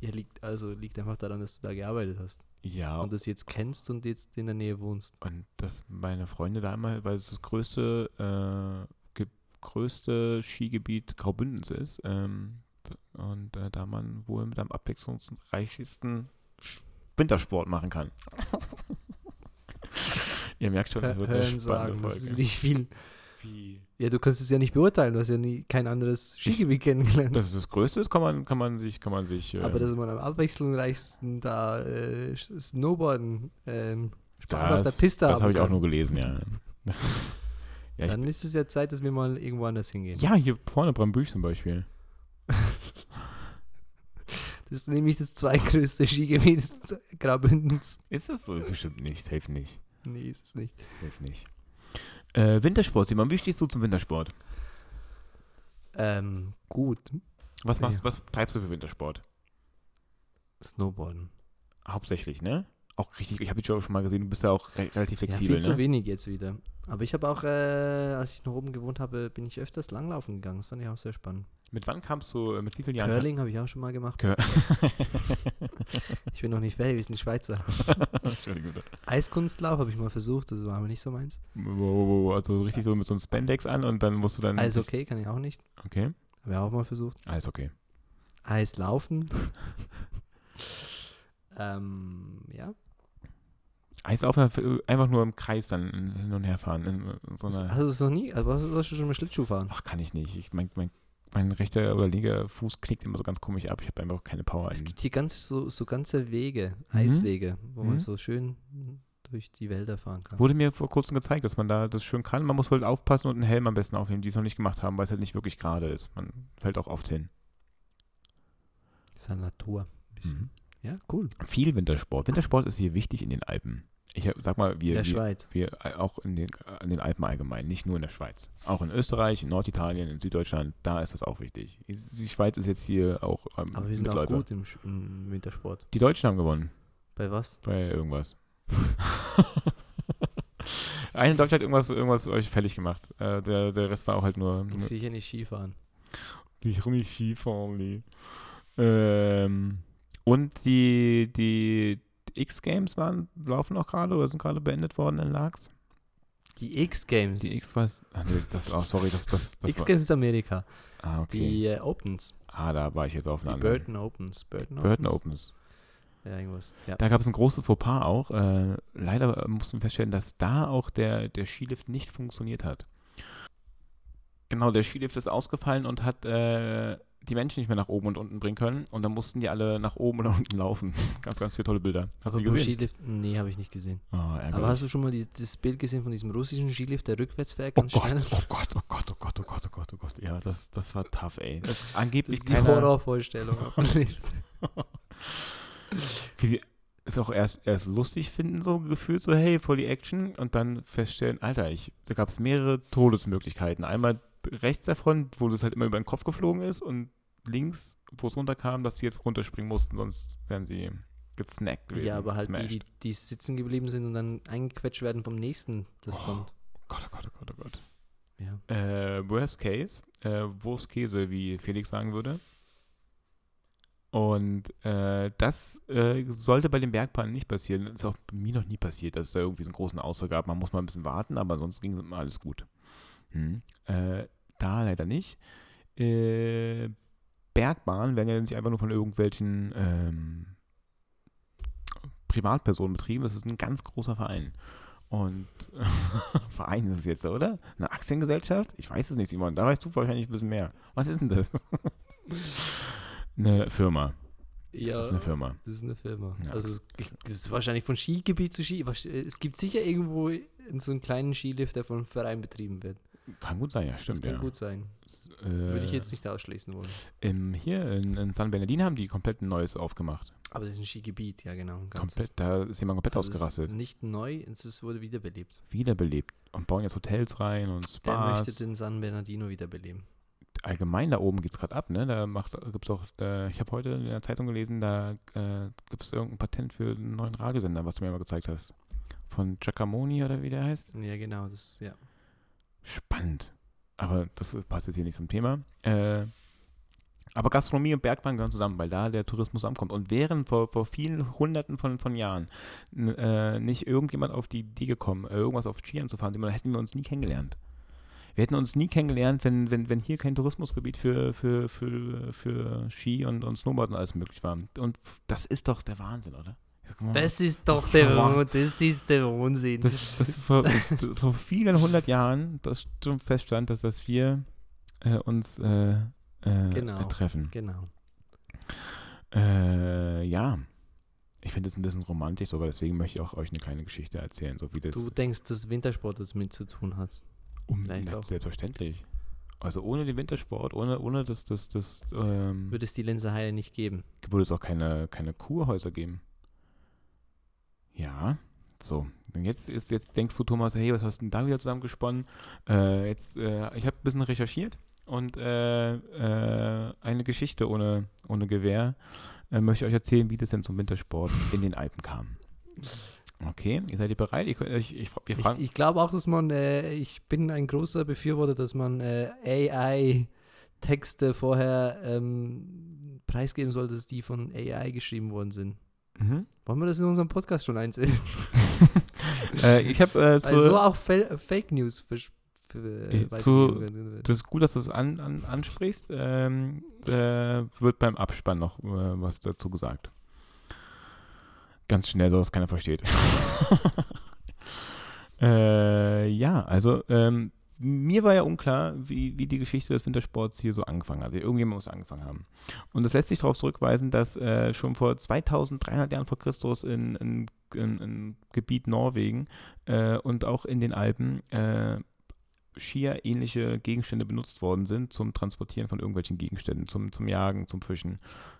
[SPEAKER 3] Ja, liegt, also liegt einfach daran, dass du da gearbeitet hast.
[SPEAKER 2] Ja,
[SPEAKER 3] Und das jetzt kennst und jetzt in der Nähe wohnst.
[SPEAKER 2] Und dass meine Freunde da immer, weil es das größte, äh, größte Skigebiet Graubündens ist, ähm, und äh, da man wohl mit am abwechslungsreichsten Wintersport machen kann. <laughs> Ihr merkt schon, das
[SPEAKER 3] Hör,
[SPEAKER 2] wird eine
[SPEAKER 3] hören
[SPEAKER 2] spannende
[SPEAKER 3] sagen, das ist
[SPEAKER 2] Folge.
[SPEAKER 3] nicht viel.
[SPEAKER 2] Wie?
[SPEAKER 3] Ja, du kannst es ja nicht beurteilen, du hast ja nie kein anderes Skigebiet kennengelernt.
[SPEAKER 2] Dass es das größte ist, kann man, kann man sich, kann man sich. Äh,
[SPEAKER 3] Aber dass man am abwechslungsreichsten da äh, Snowboarden ähm, Spaß auf der Piste
[SPEAKER 2] Das
[SPEAKER 3] haben
[SPEAKER 2] habe ich auch nur gelesen, ja. <laughs> ja,
[SPEAKER 3] Dann ist es ja Zeit, dass wir mal irgendwo anders hingehen.
[SPEAKER 2] ja, hier vorne Brambüch zum Beispiel. <laughs>
[SPEAKER 3] Das ist nämlich das zweitgrößte Skigebiet <laughs> Graubündens.
[SPEAKER 2] Ist das so? Ist bestimmt nicht. Safe nicht.
[SPEAKER 3] Nee, ist es nicht.
[SPEAKER 2] Safe nicht. Äh, Wintersport, Simon, wie stehst du zum Wintersport?
[SPEAKER 3] Ähm, gut.
[SPEAKER 2] Was, machst, was treibst du für Wintersport?
[SPEAKER 3] Snowboarden.
[SPEAKER 2] Hauptsächlich, ne? Auch richtig, ich habe dich ja auch schon mal gesehen, du bist ja auch re relativ
[SPEAKER 3] Ja,
[SPEAKER 2] flexibel,
[SPEAKER 3] viel zu
[SPEAKER 2] ne?
[SPEAKER 3] wenig jetzt wieder. Aber ich habe auch, äh, als ich noch oben gewohnt habe, bin ich öfters langlaufen gegangen. Das fand ich auch sehr spannend.
[SPEAKER 2] Mit wann kamst du, äh, mit wie vielen Jahren?
[SPEAKER 3] Curling habe ich auch schon mal gemacht.
[SPEAKER 2] Cur <laughs>
[SPEAKER 3] Ich bin noch nicht fertig, wir sind Schweizer. <laughs>
[SPEAKER 2] Entschuldigung.
[SPEAKER 3] Eiskunstlauf habe ich mal versucht, das war aber nicht so meins.
[SPEAKER 2] Wow, Also richtig so mit so einem Spandex an und dann musst du dann.
[SPEAKER 3] Eis okay, kann ich auch nicht.
[SPEAKER 2] Okay.
[SPEAKER 3] Habe ich auch mal versucht.
[SPEAKER 2] Alles okay.
[SPEAKER 3] Eislaufen. <laughs> ähm, ja.
[SPEAKER 2] Eislaufen einfach nur im Kreis dann hin und her fahren. In so einer,
[SPEAKER 3] Hast du das noch nie? Also hast du schon mal Schlittschuh fahren?
[SPEAKER 2] ach, kann ich nicht. Ich, mein, mein, mein rechter oder linker Fuß knickt immer so ganz komisch ab. Ich habe einfach keine Power.
[SPEAKER 3] Es
[SPEAKER 2] in-
[SPEAKER 3] gibt hier ganz so, so ganze Wege,
[SPEAKER 2] Mhm.
[SPEAKER 3] Eiswege, wo
[SPEAKER 2] Mhm.
[SPEAKER 3] man so schön durch die Wälder fahren kann.
[SPEAKER 2] Wurde mir vor kurzem gezeigt, dass man da das schön kann. Man muss halt aufpassen und einen Helm am besten aufnehmen, die es noch nicht gemacht haben, weil es halt nicht wirklich gerade ist. Man fällt auch oft hin.
[SPEAKER 3] Das ist halt Natur. Ein bisschen.
[SPEAKER 2] Mhm.
[SPEAKER 3] Ja, cool.
[SPEAKER 2] Viel Wintersport. Wintersport ist hier wichtig in den Alpen. Ich hab- sag mal,
[SPEAKER 3] In
[SPEAKER 2] wir,
[SPEAKER 3] der
[SPEAKER 2] wir,
[SPEAKER 3] Schweiz.
[SPEAKER 2] wir äh, auch in den, äh, in den Alpen allgemein, nicht nur in der Schweiz. Auch in Österreich, in Norditalien, in Süddeutschland, da ist das auch wichtig. Die Schweiz ist jetzt hier auch ähm,
[SPEAKER 3] Aber wir sind auch gut im, im Wintersport.
[SPEAKER 2] Die Deutschen haben gewonnen
[SPEAKER 3] Bei was?
[SPEAKER 2] bei irgendwas. <laughs> Eine Deutsche hat irgendwas, irgendwas euch fällig gemacht. Äh, der, der Rest war auch halt nur,
[SPEAKER 3] Sicher nicht Skifahren.
[SPEAKER 2] Ich rum nicht Skifahren, nee. Ähm, und die, die X-Games waren, laufen noch gerade oder sind gerade beendet worden in Laax?
[SPEAKER 3] Die X-Games.
[SPEAKER 2] Die X was? Ach nee, das, oh, sorry, das, das, das
[SPEAKER 3] X-Games ist Amerika.
[SPEAKER 2] Ah, okay.
[SPEAKER 3] Die äh, Opens.
[SPEAKER 2] ah, da war ich jetzt auf
[SPEAKER 3] Die
[SPEAKER 2] einer anderen.
[SPEAKER 3] Burton Opens. Burton,
[SPEAKER 2] Burton
[SPEAKER 3] Opens.
[SPEAKER 2] Opens.
[SPEAKER 3] Ja, irgendwas. Ja.
[SPEAKER 2] Da gab es ein großes Fauxpas auch. Äh, leider mussten wir feststellen, dass da auch der, der Skilift nicht funktioniert hat. Genau, der Skilift ist ausgefallen und hat äh, die Menschen nicht mehr nach oben und unten bringen können. Und dann mussten die alle nach oben und <laughs> unten laufen. ganz, ganz viele tolle Bilder. Hast du die
[SPEAKER 3] Apropos
[SPEAKER 2] gesehen?
[SPEAKER 3] Skilift? Nee, habe ich nicht gesehen.
[SPEAKER 2] Oh.
[SPEAKER 3] Aber hast du schon mal die, das Bild gesehen von diesem russischen Skilift, der rückwärts fährt,
[SPEAKER 2] oh
[SPEAKER 3] ganz
[SPEAKER 2] Gott,
[SPEAKER 3] schnell?
[SPEAKER 2] oh Gott, oh Gott, oh Gott, oh Gott, oh Gott, oh Gott. Ja, das, das war tough, ey. Das ist
[SPEAKER 3] Das
[SPEAKER 2] angeblich
[SPEAKER 3] ist die
[SPEAKER 2] keiner,
[SPEAKER 3] Horrorvorstellung <laughs>
[SPEAKER 2] wie sie es auch erst, erst lustig finden, so gefühlt, so hey, voll die Action und dann feststellen, Alter, ich, da gab es mehrere Todesmöglichkeiten. Einmal rechts davon, wo das halt immer über den Kopf geflogen ist und links, wo es runterkam, dass sie jetzt runterspringen mussten, sonst wären sie gesnackt gewesen.
[SPEAKER 3] Ja, aber halt die,
[SPEAKER 2] gesmashed.
[SPEAKER 3] die, die sitzen geblieben sind und dann eingequetscht werden vom nächsten, das
[SPEAKER 2] Oh.
[SPEAKER 3] kommt.
[SPEAKER 2] Gott, oh Gott, oh Gott, oh Gott.
[SPEAKER 3] Ja.
[SPEAKER 2] Äh, worst case, äh, Wurstkäse, wie Felix sagen würde. Und äh, das äh, sollte bei den Bergpannen nicht passieren. Das ist auch bei mir noch nie passiert, dass es da irgendwie so einen großen Ausfall gab. Man muss mal ein bisschen warten, aber sonst ging es immer alles gut. Hm. Äh, da leider nicht. Äh, Bergbahnen werden ja nicht einfach nur von irgendwelchen ähm, Privatpersonen betrieben. Das ist ein ganz großer Verein. Und <laughs> Verein ist es jetzt, oder? Eine Aktiengesellschaft? Ich weiß es nicht, Simon. Da weißt du wahrscheinlich ein bisschen mehr. Was ist denn das? <laughs> Eine Firma.
[SPEAKER 3] Ja,
[SPEAKER 2] Das ist eine Firma.
[SPEAKER 3] Das ist eine Firma.
[SPEAKER 2] Ja.
[SPEAKER 3] Also es es ist wahrscheinlich von Skigebiet zu Ski. wahrsch- Es gibt sicher irgendwo so einen kleinen Skilift, der von einem Verein betrieben wird.
[SPEAKER 2] Kann gut sein, ja, stimmt.
[SPEAKER 3] das kann
[SPEAKER 2] ja.
[SPEAKER 3] gut sein.
[SPEAKER 2] Äh,
[SPEAKER 3] Würde ich jetzt nicht ausschließen wollen.
[SPEAKER 2] Im, hier in, in San Bernardino haben die komplett ein neues aufgemacht.
[SPEAKER 3] Aber das ist ein Skigebiet, ja genau.
[SPEAKER 2] Komplett, da ist jemand komplett
[SPEAKER 3] Also
[SPEAKER 2] ausgerastet.
[SPEAKER 3] Nicht neu, es wurde wiederbelebt.
[SPEAKER 2] Wiederbelebt. Und bauen jetzt Hotels rein und
[SPEAKER 3] Wer möchte
[SPEAKER 2] Spas.
[SPEAKER 3] den San Bernardino wiederbeleben?
[SPEAKER 2] Allgemein da oben geht es gerade ab, ne? Da gibt es auch, äh, ich habe heute in der Zeitung gelesen, da äh, gibt es irgendein Patent für einen neuen Radiosender, was du mir mal gezeigt hast. Von Giacomoni oder wie der heißt.
[SPEAKER 3] Ja, genau, das, ja.
[SPEAKER 2] Spannend. Aber das passt jetzt hier nicht zum Thema. Äh, aber Gastronomie und Bergbahn gehören zusammen, weil da der Tourismus ankommt. Und während vor, vor vielen Hunderten von, von Jahren äh, nicht irgendjemand auf die Idee gekommen, irgendwas auf Skiern zu fahren, hätten wir uns nie kennengelernt. Wir hätten uns nie kennengelernt, wenn, wenn, wenn hier kein Tourismusgebiet für, für, für, für Ski und, und Snowboard und alles möglich war. Und das ist doch der Wahnsinn, oder? Mal,
[SPEAKER 3] Das ist doch der, das ist der Wahnsinn.
[SPEAKER 2] das, das vor, <laughs> vor vielen hundert Jahren, das schon feststand, dass, dass wir äh, uns äh, äh,
[SPEAKER 3] Genau.
[SPEAKER 2] treffen.
[SPEAKER 3] genau.
[SPEAKER 2] Äh, ja. Ich finde es ein bisschen romantisch sogar, deswegen möchte ich auch euch eine kleine Geschichte erzählen, so wie das
[SPEAKER 3] Du denkst, dass Wintersport das mit zu tun hat.
[SPEAKER 2] um,
[SPEAKER 3] vielleicht auch.
[SPEAKER 2] selbstverständlich. Also ohne den Wintersport, ohne, ohne das, das, das ähm,
[SPEAKER 3] Würde es die Linse nicht geben.
[SPEAKER 2] würde es auch keine, keine Kurhäuser geben. Ja, so. Jetzt, ist, jetzt denkst du, Thomas, hey, was hast du denn da wieder zusammengesponnen? Äh, jetzt, äh, ich habe ein bisschen recherchiert und äh, äh, eine Geschichte ohne, ohne Gewehr äh, möchte ich euch erzählen, wie das denn zum Wintersport in den Alpen kam. Okay, ihr seid ihr bereit? Ich, ich, ich,
[SPEAKER 3] Ich, ich glaube auch, dass man, äh, ich bin ein großer Befürworter, dass man äh, AI-Texte vorher ähm, preisgeben soll, dass die von AI geschrieben worden sind.
[SPEAKER 2] Mhm.
[SPEAKER 3] Wollen wir das in unserem Podcast schon einsehen? <laughs>
[SPEAKER 2] äh, ich habe äh, zu,
[SPEAKER 3] Also auch Fa Fake News versch- für,
[SPEAKER 2] Äh,
[SPEAKER 3] äh,
[SPEAKER 2] zu-. Das ist gut, dass du es an, an, ansprichst. Ähm, äh, wird beim Abspann noch äh, was dazu gesagt. Ganz schnell, so dass keiner versteht. <laughs> äh, ja, also ähm, mir war ja unklar, wie, wie die Geschichte des Wintersports hier so angefangen hat. Irgendjemand muss angefangen haben. Und das lässt sich darauf zurückweisen, dass äh, schon vor 2300 Jahren vor Christus in, in, in, in Gebiet Norwegen äh, und auch in den Alpen äh, schier ähnliche Gegenstände benutzt worden sind zum Transportieren von irgendwelchen Gegenständen, zum, zum Jagen, zum Fischen,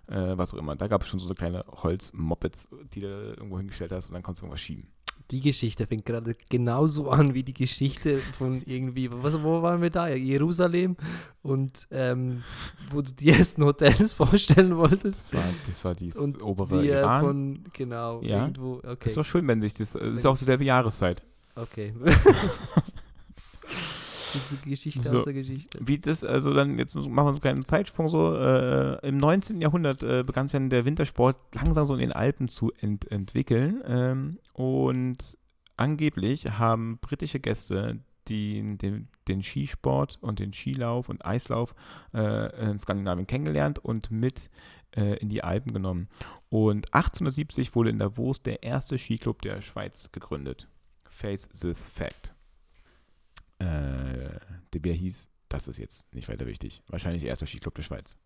[SPEAKER 2] äh, was auch immer. Da gab es schon so kleine Holzmoppets, die du irgendwo hingestellt hast und dann konntest du irgendwas schieben.
[SPEAKER 3] Die Geschichte fängt gerade genauso an wie die Geschichte von irgendwie, was, wo waren wir da? Jerusalem und ähm, wo du die ersten Hotels <laughs> vorstellen wolltest.
[SPEAKER 2] Das war, das war dieses
[SPEAKER 3] Und
[SPEAKER 2] obere
[SPEAKER 3] wir
[SPEAKER 2] Iran.
[SPEAKER 3] von, genau,
[SPEAKER 2] Ja.
[SPEAKER 3] irgendwo, okay,
[SPEAKER 2] Das ist doch schön, wenn sich das, das ist auch dieselbe Jahreszeit.
[SPEAKER 3] okay. <laughs> <laughs> Diese Geschichte
[SPEAKER 2] So.
[SPEAKER 3] aus der Geschichte.
[SPEAKER 2] Wie das, also dann, jetzt machen wir so einen kleinen Zeitsprung so, äh, im 19. Jahrhundert äh, begann sich dann der Wintersport langsam so in den Alpen zu ent entwickeln ähm, und angeblich haben britische Gäste die, den, den Skisport und den Skilauf und Eislauf äh, in Skandinavien kennengelernt und mit äh, in die Alpen genommen. Und 1870 wurde in Davos der erste Skiclub der Schweiz gegründet. Face the Fact. Äh, der Bär hieß, das ist jetzt nicht weiter wichtig. Wahrscheinlich erster Skiclub der Schweiz.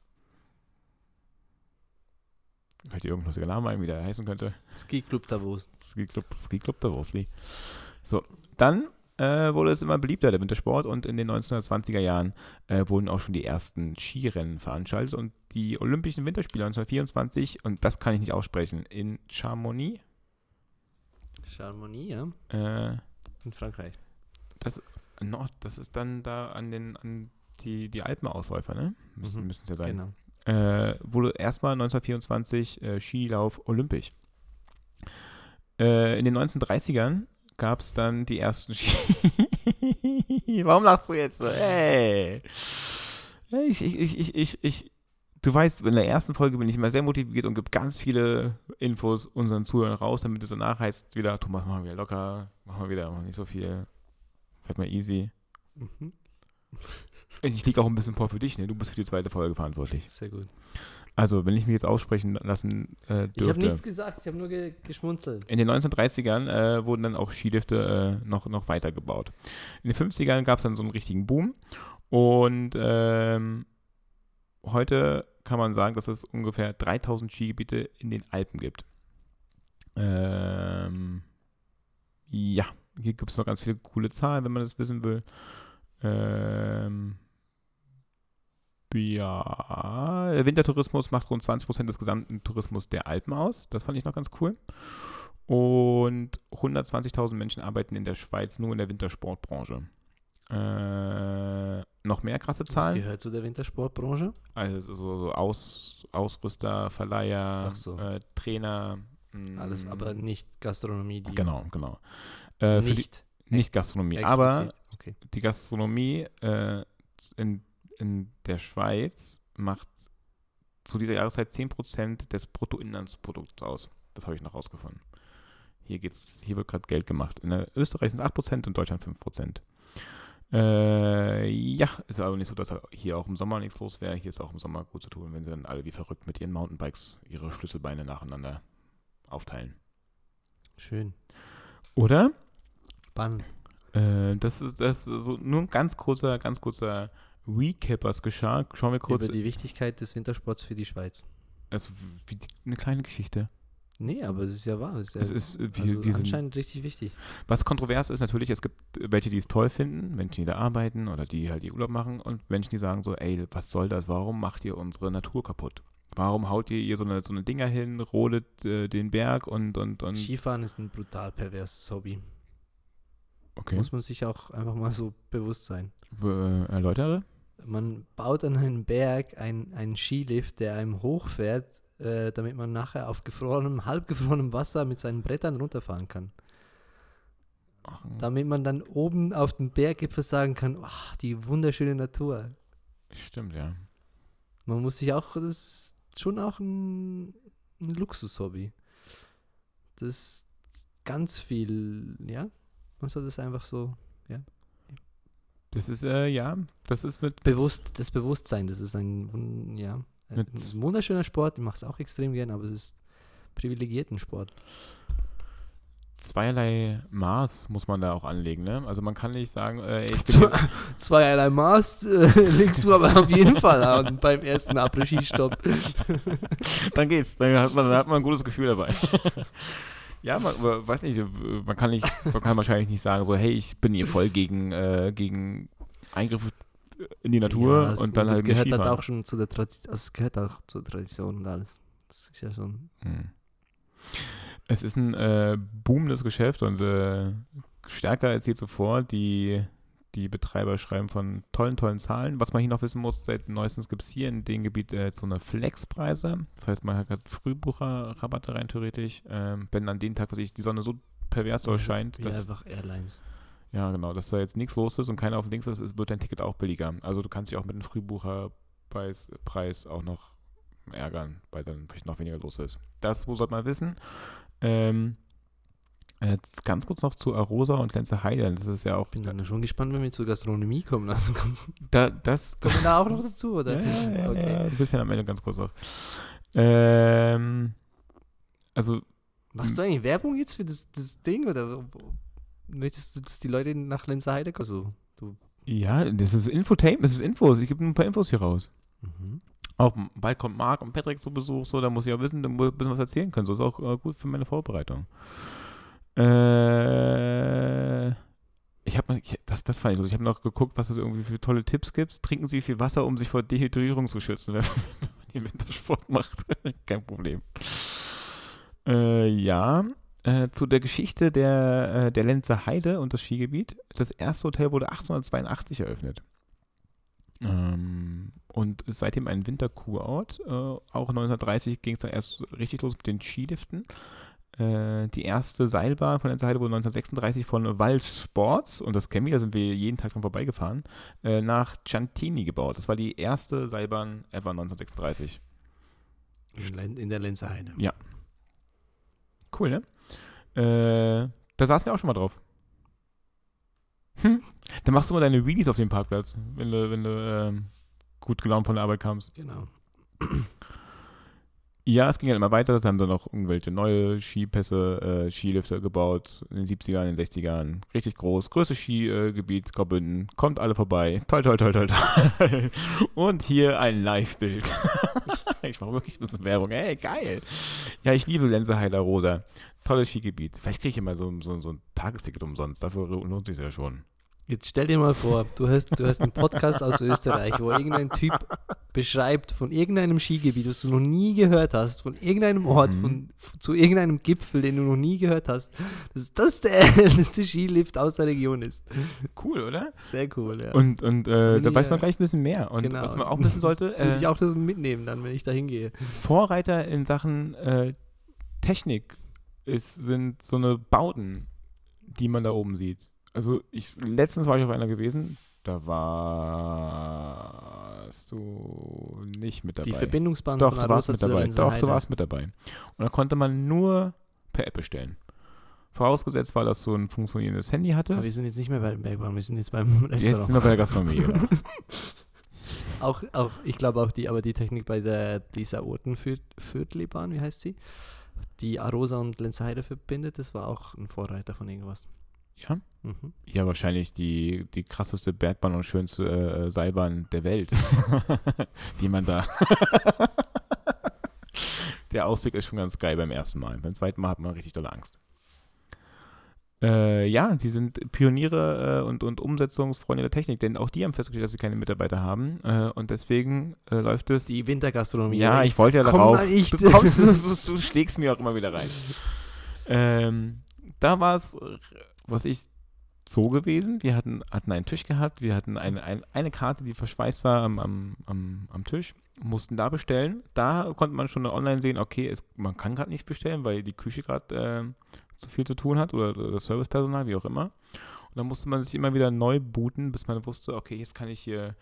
[SPEAKER 2] Fällt dir irgendein lustiger Name ein, wie der heißen könnte?
[SPEAKER 3] Ski Club Davos.
[SPEAKER 2] Ski Club, Ski Club der Wolfsli. So, dann äh, wurde es immer beliebter, der Wintersport, und in den 1920er Jahren äh, wurden auch schon die ersten Skirennen veranstaltet und die Olympischen Winterspiele 1924, und das kann ich nicht aussprechen, in Chamonix,
[SPEAKER 3] Charmonie, ja,
[SPEAKER 2] äh,
[SPEAKER 3] in Frankreich.
[SPEAKER 2] Nord, das ist dann da an den, an die, die Alpenausläufer, ne? Müssen
[SPEAKER 3] Mhm,
[SPEAKER 2] es ja sein.
[SPEAKER 3] Genau.
[SPEAKER 2] äh, wurde erstmal 1924 äh, Skilauf olympisch. Äh, in den 1930ern gab es dann die ersten <laughs> Ski. Warum lachst du jetzt so? Hey! Ich, ich, ich, ich, ich, ich, du weißt, in der ersten Folge bin ich immer sehr motiviert und gebe ganz viele Infos unseren Zuhörern raus, damit es danach heißt wieder, Thomas, machen wir locker, machen wir wieder, machen nicht so viel, bleibt mal easy.
[SPEAKER 3] Mhm.
[SPEAKER 2] Ich liege auch ein bisschen vor für dich, ne? Du bist für die zweite Folge verantwortlich.
[SPEAKER 3] Sehr gut.
[SPEAKER 2] Also, wenn ich mich jetzt aussprechen lassen äh,
[SPEAKER 3] Ich habe
[SPEAKER 2] dürfte.
[SPEAKER 3] nichts gesagt, ich habe nur ge geschmunzelt.
[SPEAKER 2] In den 1930ern äh, wurden dann auch Skilifte äh, noch, noch weitergebaut. In den 50ern gab es dann so einen richtigen Boom. Und ähm, heute kann man sagen, dass es ungefähr 3000 Skigebiete in den Alpen gibt. Ähm, ja, hier gibt es noch ganz viele coole Zahlen, wenn man das wissen will. Ähm, ja, der Wintertourismus macht rund 20% des gesamten Tourismus der Alpen aus. Das fand ich noch ganz cool. Und 120.000 Menschen arbeiten in der Schweiz nur in der Wintersportbranche. Äh, noch mehr krasse Zahlen.
[SPEAKER 3] Was gehört zu der Wintersportbranche?
[SPEAKER 2] Also so, Aus, Ausrüster, Verleiher,
[SPEAKER 3] so.
[SPEAKER 2] äh, Trainer.
[SPEAKER 3] Alles, aber nicht Gastronomie. Die
[SPEAKER 2] Genau, genau. Äh,
[SPEAKER 3] Nicht
[SPEAKER 2] die, nicht Gastronomie, aber
[SPEAKER 3] explizit. Okay.
[SPEAKER 2] die Gastronomie äh, in, in der Schweiz macht zu dieser Jahreszeit 10% des Bruttoinlandsprodukts aus. Das habe ich noch rausgefunden. Hier, geht's, hier wird gerade Geld gemacht. In Österreich sind es 8%, in Deutschland 5%. Äh, ja, ist aber nicht so, dass hier auch im Sommer nichts los wäre. Hier ist auch im Sommer gut zu tun, wenn sie dann alle wie verrückt mit ihren Mountainbikes ihre Schlüsselbeine nacheinander aufteilen.
[SPEAKER 3] Schön.
[SPEAKER 2] Oder?
[SPEAKER 3] Spannend.
[SPEAKER 2] Äh, das ist das ist so nur ein ganz kurzer, ganz kurzer Recap, was geschah. Schauen wir kurz.
[SPEAKER 3] Über die Wichtigkeit des Wintersports für die Schweiz.
[SPEAKER 2] Also wie die, eine kleine Geschichte.
[SPEAKER 3] Nee, aber es ist ja wahr. Es ist, ja,
[SPEAKER 2] Es ist, äh, wie,
[SPEAKER 3] also
[SPEAKER 2] sind,
[SPEAKER 3] anscheinend richtig wichtig.
[SPEAKER 2] was kontrovers ist natürlich, es gibt welche, die es toll finden, Menschen, die da arbeiten oder die halt ihr Urlaub machen und Menschen, die sagen so, ey, was soll das? Warum macht ihr unsere Natur kaputt? Warum haut ihr ihr so eine, so eine Dinger hin, rodet äh, den Berg und, und, und
[SPEAKER 3] Skifahren ist ein brutal perverses Hobby.
[SPEAKER 2] Okay.
[SPEAKER 3] Muss man sich auch einfach mal so bewusst sein.
[SPEAKER 2] Äh, erläutere?
[SPEAKER 3] Man baut an einen Berg ein- einen Skilift, der einem hochfährt, äh, damit man nachher auf gefrorenem, halbgefrorenem Wasser mit seinen Brettern runterfahren kann.
[SPEAKER 2] Ach,
[SPEAKER 3] Damit man dann oben auf dem Berggipfel sagen kann, ach, die wunderschöne Natur.
[SPEAKER 2] stimmt, ja.
[SPEAKER 3] Man muss sich auch, das ist schon auch ein, ein Luxushobby. Das ist ganz viel, ja. Man soll das einfach so
[SPEAKER 2] Das ist, äh, ja, das ist mit
[SPEAKER 3] bewusst, das Bewusstsein, das ist ein, ja, ein wunderschöner Sport. Ich mache es auch extrem gern, aber es ist privilegierten Sport.
[SPEAKER 2] zweierlei Maß muss man da auch anlegen, ne? Also man kann nicht sagen, äh, ey, ich bin <laughs>
[SPEAKER 3] Zwei- Zweierlei Maß äh, <laughs> legst du aber auf jeden Fall an beim ersten Après-Ski-Stopp. <laughs>
[SPEAKER 2] dann geht's, dann hat man, dann hat man ein gutes Gefühl dabei. Ja, man, weiß nicht, man kann nicht, man kann wahrscheinlich nicht sagen so, hey, ich bin hier voll gegen, äh, gegen Eingriffe in die Natur
[SPEAKER 3] Ja, es-
[SPEAKER 2] und dann
[SPEAKER 3] das
[SPEAKER 2] halt
[SPEAKER 3] gehört
[SPEAKER 2] Skifahren.
[SPEAKER 3] halt auch schon zu der Tradition, also es gehört auch zur Tradition und alles. Das ist ja schon.
[SPEAKER 2] Hm. Es ist ein äh, boomendes Geschäft und äh, stärker als je zuvor. Die, die Betreiber schreiben von tollen, tollen Zahlen. Was man hier noch wissen muss, seit neuestens gibt es hier in dem Gebiet äh, so eine Flexpreise. Das heißt, man hat gerade Frühbucherrabatte rein theoretisch. Ähm, wenn an dem Tag, was ich, die Sonne so pervers doll scheint,
[SPEAKER 3] Wie
[SPEAKER 2] dass,
[SPEAKER 3] einfach Airlines.
[SPEAKER 2] ja genau, dass da jetzt nichts los ist und keiner auf dem Links ist, ist, wird dein Ticket auch billiger. Also du kannst dich auch mit dem Frühbucherpreis Preis auch noch ärgern, weil dann vielleicht noch weniger los ist. Das wo sollte man wissen. Ähm, jetzt ganz kurz noch zu Arosa und Lenze Heide. Das ist ja auch.
[SPEAKER 3] Bin dann schon gespannt, wenn wir zur Gastronomie kommen. Also ganz,
[SPEAKER 2] Da, das,
[SPEAKER 3] kommen wir da auch noch dazu, oder?
[SPEAKER 2] ja, ja,
[SPEAKER 3] okay.
[SPEAKER 2] ja, du bist ja am Ende ganz kurz auf. Ähm, also,
[SPEAKER 3] Machst du eigentlich Werbung jetzt für das, das Ding oder möchtest du, dass die Leute nach Lenzerheide kommen? So, du.
[SPEAKER 2] ja, das ist Infotainment, das ist Infos. Ich gebe ein paar Infos hier raus.
[SPEAKER 3] Mhm.
[SPEAKER 2] Auch bald kommt Marc und Patrick zu Besuch, so, da muss ich auch wissen, da muss ich ein bisschen was erzählen können. So ist auch äh, gut für meine Vorbereitung. Äh, ich habe das, das fand ich. Ich habe noch geguckt, was es irgendwie für tolle Tipps gibt. Trinken Sie viel Wasser, um sich vor Dehydrierung zu schützen, <laughs> wenn man hier Wintersport macht. <laughs> Kein Problem. Äh, ja, äh, zu der Geschichte der, äh, der Lenzer Heide und das Skigebiet. Das erste Hotel wurde 1882 eröffnet. Ähm, und seitdem ein Winterkurort. Äh, auch 1930 ging es dann erst richtig los mit den Skiliften. Äh, die erste Seilbahn von Lenzer Heide wurde 1936 von Wald Sports, und das kennen wir, da sind wir jeden Tag dran vorbeigefahren, äh, nach Ciantini gebaut. Das war die erste Seilbahn ever 1936.
[SPEAKER 3] In, der Lenzerheide.
[SPEAKER 2] Cool, ne? Äh, da saßen wir auch schon mal drauf. Hm. Dann machst du mal deine Wheelies auf dem Parkplatz, wenn du, wenn du ähm, gut gelaunt von der Arbeit kamst.
[SPEAKER 3] Genau.
[SPEAKER 2] Ja, es ging halt immer weiter. Es haben dann noch irgendwelche neue Skipässe, äh, Skilifte gebaut in den 70ern, in den 60ern. Richtig groß. Größtes Skigebiet, Graubünden. Kommt alle vorbei. Toll, toll, toll, toll, toll. <laughs> Und hier ein Live-Bild. <laughs> ich mache wirklich ein bisschen Werbung. Ey, geil. Ja, ich liebe Lenzerheiler Rosa. Tolles Skigebiet. Vielleicht kriege ich immer so, so, so ein Tagesticket umsonst. Dafür lohnt sich ja schon.
[SPEAKER 3] Jetzt stell dir mal vor, du hast, du hast einen Podcast aus Österreich, wo irgendein Typ beschreibt von irgendeinem Skigebiet, das du noch nie gehört hast, von irgendeinem Ort,
[SPEAKER 2] Mhm.
[SPEAKER 3] von, zu irgendeinem Gipfel, den du noch nie gehört hast, dass das der <laughs> älteste Skilift aus der Region ist.
[SPEAKER 2] Cool, oder?
[SPEAKER 3] Sehr cool, ja.
[SPEAKER 2] Und, und äh, da weiß man
[SPEAKER 3] äh,
[SPEAKER 2] gleich ein bisschen mehr. Und was man auch wissen sollte,
[SPEAKER 3] Das würde
[SPEAKER 2] äh,
[SPEAKER 3] ich auch das mitnehmen dann, wenn ich da hingehe.
[SPEAKER 2] Vorreiter in Sachen äh, Technik ist, sind so eine Bauten, die man da oben sieht. Also ich letztens war ich auf einer gewesen, da warst du nicht mit dabei.
[SPEAKER 3] Die Verbindungsbahn
[SPEAKER 2] Doch,
[SPEAKER 3] von
[SPEAKER 2] du warst mit dabei. Doch, du warst mit dabei. Und da konnte man nur per App bestellen. Vorausgesetzt war, dass du ein funktionierendes Handy
[SPEAKER 3] Aber wir
[SPEAKER 2] hattest.
[SPEAKER 3] sind jetzt nicht mehr bei dem Bergbahn, wir sind jetzt beim
[SPEAKER 2] Jetzt sind
[SPEAKER 3] Restaurant.
[SPEAKER 2] wir bei der Gastronomie. genau. <laughs>
[SPEAKER 3] Auch, auch, ich glaube auch die, aber die Technik bei der, dieser Ortenviertlibahn, wie heißt sie? Die Arosa und Lenzerheide verbindet, das war auch ein Vorreiter von irgendwas.
[SPEAKER 2] Ja?
[SPEAKER 3] Mhm.
[SPEAKER 2] Ja, wahrscheinlich die, die krasseste Bergbahn und schönste äh, Seilbahn der Welt, <laughs> die man da. <laughs> der Ausblick ist schon ganz geil beim ersten Mal. Beim zweiten Mal hat man richtig dolle Angst. Äh, ja, die sind Pioniere äh, und, und Umsetzungsfreunde der Technik, denn auch die haben festgestellt, dass sie keine Mitarbeiter haben. Äh, und deswegen äh, läuft es.
[SPEAKER 3] Die Wintergastronomie.
[SPEAKER 2] ja, ich wollte ja
[SPEAKER 3] Komm
[SPEAKER 2] darauf.
[SPEAKER 3] da nicht.
[SPEAKER 2] Du, kommst, <laughs> du, du, du schlägst mir auch immer wieder rein. Ähm, da war es, was ich so gewesen. Wir hatten, hatten einen Tisch gehabt, wir hatten eine, ein, eine Karte, die verschweißt war am, am, am, am Tisch, mussten da bestellen. Da konnte man schon online sehen, okay, es, man kann gerade nichts bestellen, weil die Küche gerade äh, zu viel zu tun hat oder das Servicepersonal, wie auch immer. Und dann musste man sich immer wieder neu booten, bis man wusste, okay, jetzt kann ich hier,